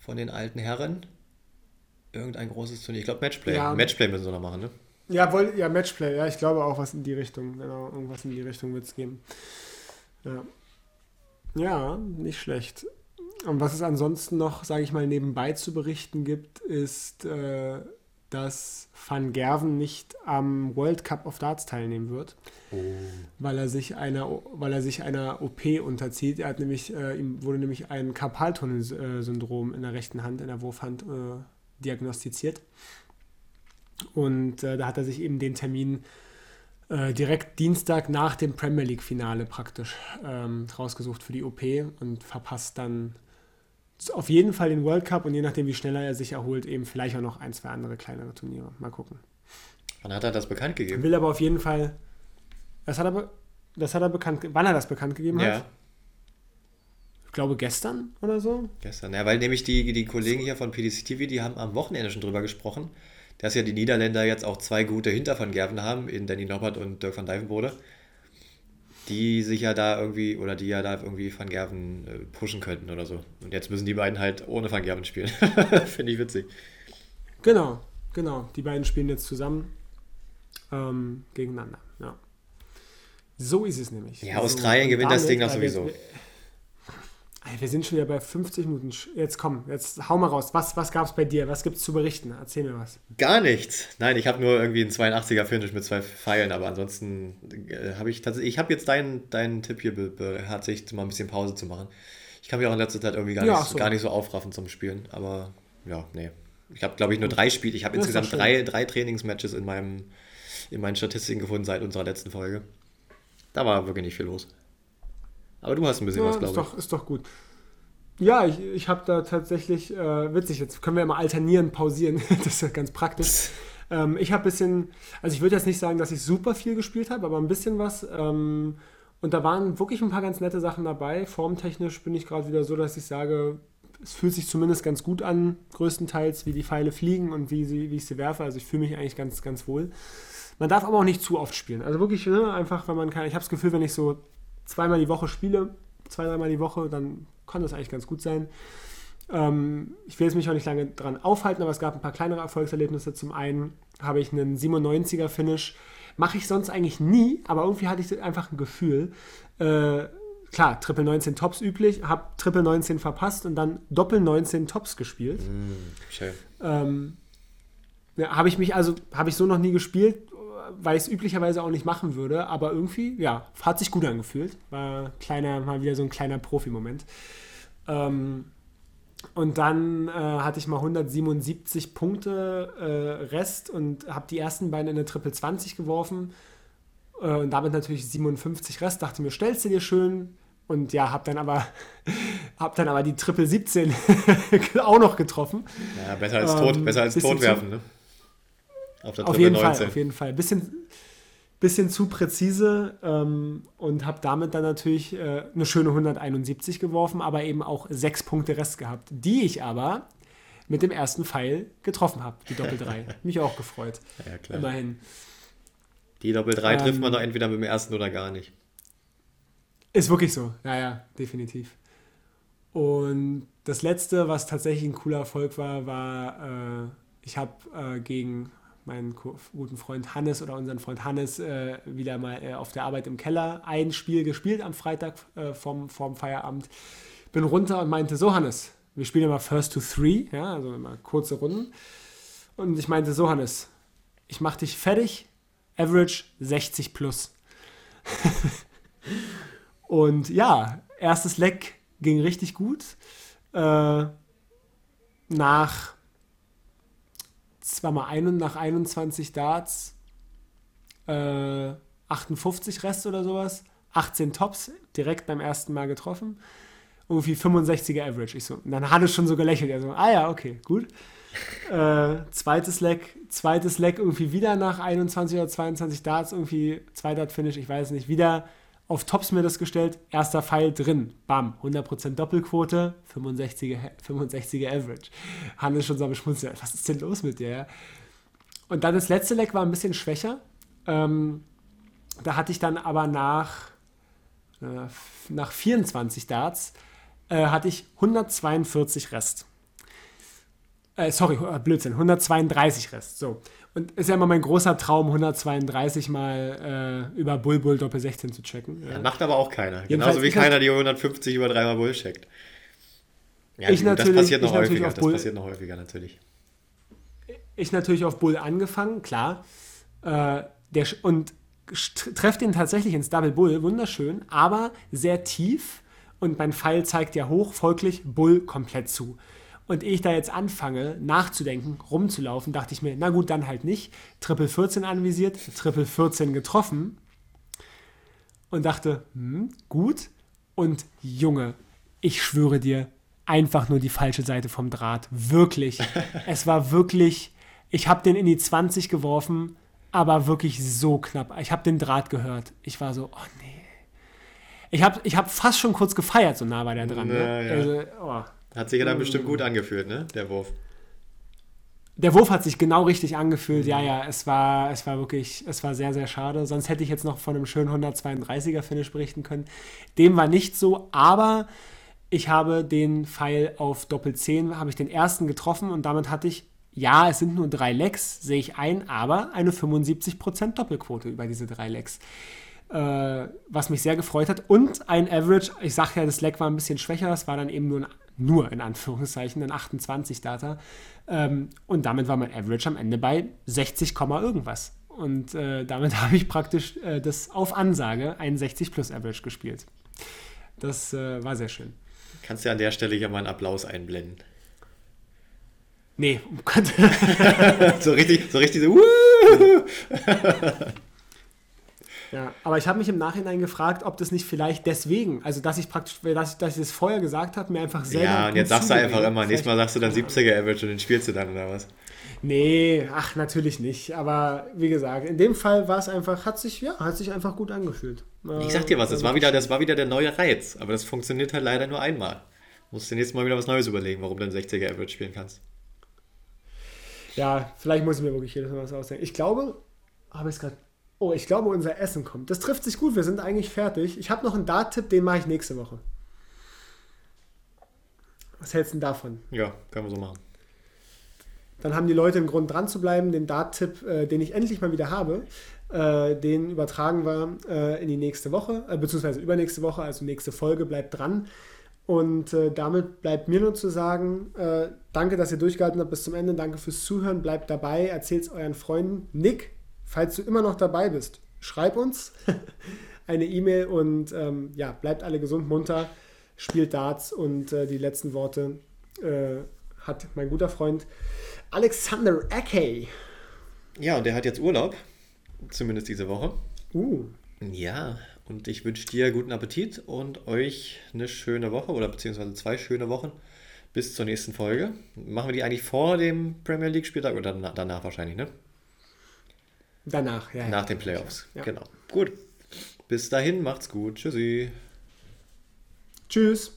von den alten Herren. Irgendein großes Turnier. Ich glaube Matchplay. Ja. Matchplay müssen sie noch machen, ne? Ja, wohl, ja, Matchplay. Ja, ich glaube auch was in die Richtung. Genau, irgendwas in die Richtung wird es geben. Ja. ja, nicht schlecht. Und was es ansonsten noch, sage ich mal, nebenbei zu berichten gibt, ist, äh, dass Van Gerven nicht am World Cup of Darts teilnehmen wird, oh. weil, er sich einer, weil er sich einer OP unterzieht. Er hat nämlich, äh, ihm wurde nämlich ein Karpaltunnel-Syndrom in der rechten Hand, in der Wurfhand äh, diagnostiziert. Und äh, da hat er sich eben den Termin äh, direkt Dienstag nach dem Premier League-Finale praktisch ähm, rausgesucht für die OP und verpasst dann auf jeden Fall den World Cup und je nachdem, wie schneller er sich erholt, eben vielleicht auch noch ein, zwei andere kleinere Turniere. Mal gucken. Wann hat er das bekannt gegeben? Will aber auf jeden Fall. Das hat er, das hat er bekannt. Wann er das bekannt gegeben ja. hat? Ich glaube gestern oder so. Gestern, ja, weil nämlich die, die Kollegen hier von PDC TV, die haben am Wochenende schon drüber gesprochen, dass ja die Niederländer jetzt auch zwei gute Hinter von Gerven haben, in Danny Norbert und Dirk van Dijvenbode die sich ja da irgendwie, oder die ja da irgendwie Van Gerven äh, pushen könnten oder so. Und jetzt müssen die beiden halt ohne Van Gerven spielen. Finde ich witzig. Genau, genau. Die beiden spielen jetzt zusammen ähm, gegeneinander. Ja. So ist es nämlich. Ja, Australien gewinnt das Ding doch sowieso. Wir sind schon wieder bei 50 Minuten. Jetzt komm, jetzt hau mal raus. Was, was gab es bei dir? Was gibt es zu berichten? Erzähl mir was. Gar nichts. Nein, ich habe nur irgendwie einen 82er Finish mit zwei Pfeilen, aber ansonsten äh, habe ich tatsächlich. Ich habe jetzt deinen, deinen Tipp hier beherzigt, mal ein bisschen Pause zu machen. Ich kann mich auch in letzter Zeit irgendwie gar, ja, nicht, so. gar nicht so aufraffen zum Spielen, aber ja, nee. Ich habe, glaube ich, nur drei Spiele. Ich habe insgesamt drei, drei Trainingsmatches in, meinem, in meinen Statistiken gefunden seit unserer letzten Folge. Da war wirklich nicht viel los. Aber du hast ein bisschen ja, was, glaube ich. Doch, ist doch gut. Ja, ich, ich habe da tatsächlich, äh, witzig, jetzt können wir ja mal alternieren, pausieren, das ist ja ganz praktisch. Ähm, ich habe ein bisschen, also ich würde jetzt nicht sagen, dass ich super viel gespielt habe, aber ein bisschen was. Ähm, und da waren wirklich ein paar ganz nette Sachen dabei. Formtechnisch bin ich gerade wieder so, dass ich sage, es fühlt sich zumindest ganz gut an, größtenteils, wie die Pfeile fliegen und wie, sie, wie ich sie werfe. Also ich fühle mich eigentlich ganz, ganz wohl. Man darf aber auch nicht zu oft spielen. Also wirklich ne, einfach, wenn man kann. Ich habe das Gefühl, wenn ich so zweimal die Woche spiele, zwei, dreimal die Woche, dann kann das eigentlich ganz gut sein. Ähm, ich will jetzt mich auch nicht lange dran aufhalten, aber es gab ein paar kleinere Erfolgserlebnisse. Zum einen habe ich einen 97er Finish. Mache ich sonst eigentlich nie, aber irgendwie hatte ich einfach ein Gefühl. Äh, klar, Triple 19 Tops üblich, habe Triple 19 verpasst und dann Doppel 19 Tops gespielt. Mm, ähm, ja, habe ich mich also, habe ich so noch nie gespielt, weil ich es üblicherweise auch nicht machen würde, aber irgendwie, ja, hat sich gut angefühlt. War kleiner, mal wieder so ein kleiner Profi-Moment. Ähm, und dann äh, hatte ich mal 177 Punkte äh, Rest und habe die ersten beiden in eine Triple 20 geworfen. Äh, und damit natürlich 57 Rest. Dachte mir, stellst du dir schön. Und ja, habe dann aber hab dann aber die Triple 17 auch noch getroffen. Ja, besser als tot, ähm, besser als tot werfen, ne? Auf, auf jeden 19. Fall, auf jeden Fall. Bisschen, bisschen zu präzise ähm, und habe damit dann natürlich äh, eine schöne 171 geworfen, aber eben auch sechs Punkte Rest gehabt, die ich aber mit dem ersten Pfeil getroffen habe, die Doppel 3. Mich auch gefreut. Ja, klar. Immerhin. Die Doppel 3 ähm, trifft man doch entweder mit dem ersten oder gar nicht. Ist wirklich so, ja, ja, definitiv. Und das letzte, was tatsächlich ein cooler Erfolg war, war, äh, ich habe äh, gegen meinen guten Freund Hannes oder unseren Freund Hannes äh, wieder mal äh, auf der Arbeit im Keller ein Spiel gespielt am Freitag äh, vom, vom Feierabend. Bin runter und meinte, so Hannes, wir spielen immer First to Three, ja, also immer kurze Runden. Und ich meinte, so Hannes, ich mach dich fertig, Average 60 plus. und ja, erstes Leck ging richtig gut. Äh, nach zweimal ein nach 21 Darts äh, 58 Rest oder sowas, 18 Tops direkt beim ersten Mal getroffen, irgendwie 65er Average. Ich so, dann hat es schon so gelächelt. Er so, ah ja, okay, gut. Äh, zweites Leck, zweites Leck irgendwie wieder nach 21 oder 22 Darts, irgendwie zwei Dart Finish, ich weiß nicht, wieder auf Tops mir das gestellt, erster Pfeil drin, bam, 100% Doppelquote, 65er, 65er Average. Hannes schon so beschmunzelt, was ist denn los mit dir? Und dann das letzte Leck war ein bisschen schwächer. Ähm, da hatte ich dann aber nach, nach 24 Darts äh, hatte ich 142 Rest. Äh, sorry, äh, Blödsinn, 132 Rest. So. Und ist ja immer mein großer Traum, 132 mal äh, über Bull Bull Doppel 16 zu checken. Ja, macht aber auch keiner. Jedenfalls Genauso wie keiner die 150 über dreimal Bull checkt. Ja, ich gut, das passiert noch häufiger. Das passiert noch häufiger natürlich. Ich natürlich auf Bull angefangen, klar. Äh, der, und treffe den tatsächlich ins Double Bull, wunderschön, aber sehr tief und mein Pfeil zeigt ja hoch, folglich Bull komplett zu. Und ehe ich da jetzt anfange, nachzudenken, rumzulaufen, dachte ich mir, na gut, dann halt nicht. Triple 14 anvisiert, Triple 14 getroffen und dachte, hm, gut. Und Junge, ich schwöre dir, einfach nur die falsche Seite vom Draht. Wirklich. es war wirklich, ich habe den in die 20 geworfen, aber wirklich so knapp. Ich habe den Draht gehört. Ich war so, oh nee. Ich habe ich hab fast schon kurz gefeiert, so nah war der dran. Ne? Ja, ja. Also, oh. Hat sich ja dann bestimmt gut angefühlt, ne? Der Wurf. Der Wurf hat sich genau richtig angefühlt. Ja, ja, es war, es war wirklich, es war sehr, sehr schade. Sonst hätte ich jetzt noch von einem schönen 132er Finish berichten können. Dem war nicht so, aber ich habe den Pfeil auf Doppel 10, habe ich den ersten getroffen und damit hatte ich ja, es sind nur drei Lecks, sehe ich ein, aber eine 75% Doppelquote über diese drei Lecks. Äh, was mich sehr gefreut hat. Und ein Average, ich sage ja, das Leck war ein bisschen schwächer, das war dann eben nur, ein, nur in Anführungszeichen ein 28 Data. Ähm, und damit war mein Average am Ende bei 60, irgendwas. Und äh, damit habe ich praktisch äh, das auf Ansage ein 60 plus Average gespielt. Das äh, war sehr schön. Kannst du an der Stelle ja mal einen Applaus einblenden. Nee, um Gott. so richtig, so richtig so. ja, aber ich habe mich im Nachhinein gefragt, ob das nicht vielleicht deswegen, also dass ich praktisch, dass ich, dass ich das vorher gesagt habe, mir einfach selber. Ja, und jetzt sagst du einfach immer, nächstes Mal sagst du dann 70er Average und den spielst du dann oder was? Nee, ach, natürlich nicht. Aber wie gesagt, in dem Fall war es einfach, hat sich, ja, hat sich einfach gut angefühlt. Ich sag dir was, das war wieder, das war wieder der neue Reiz, aber das funktioniert halt leider nur einmal. Musst du nächstes Mal wieder was Neues überlegen, warum du einen 60er Average spielen kannst. Ja, vielleicht muss ich mir wirklich jedes Mal was ausdenken. Ich glaube, habe ich gerade. Oh, ich glaube, unser Essen kommt. Das trifft sich gut, wir sind eigentlich fertig. Ich habe noch einen Dart-Tipp, den mache ich nächste Woche. Was hältst du denn davon? Ja, können wir so machen. Dann haben die Leute einen Grund dran zu bleiben. Den Dart-Tipp, äh, den ich endlich mal wieder habe, äh, den übertragen wir äh, in die nächste Woche, äh, beziehungsweise übernächste Woche, also nächste Folge. Bleibt dran. Und äh, damit bleibt mir nur zu sagen, äh, danke, dass ihr durchgehalten habt bis zum Ende. Danke fürs Zuhören. Bleibt dabei. Erzählt es euren Freunden. Nick, falls du immer noch dabei bist, schreib uns eine E-Mail und ähm, ja, bleibt alle gesund, munter, spielt Darts und äh, die letzten Worte äh, hat mein guter Freund Alexander Ake. Ja, und der hat jetzt Urlaub, zumindest diese Woche. Uh. Ja, und ich wünsche dir guten Appetit und euch eine schöne Woche oder beziehungsweise zwei schöne Wochen bis zur nächsten Folge. Machen wir die eigentlich vor dem Premier League Spieltag oder danach wahrscheinlich, ne? Danach, ja. Nach den Playoffs, ja. genau. Gut. Bis dahin, macht's gut. Tschüssi. Tschüss.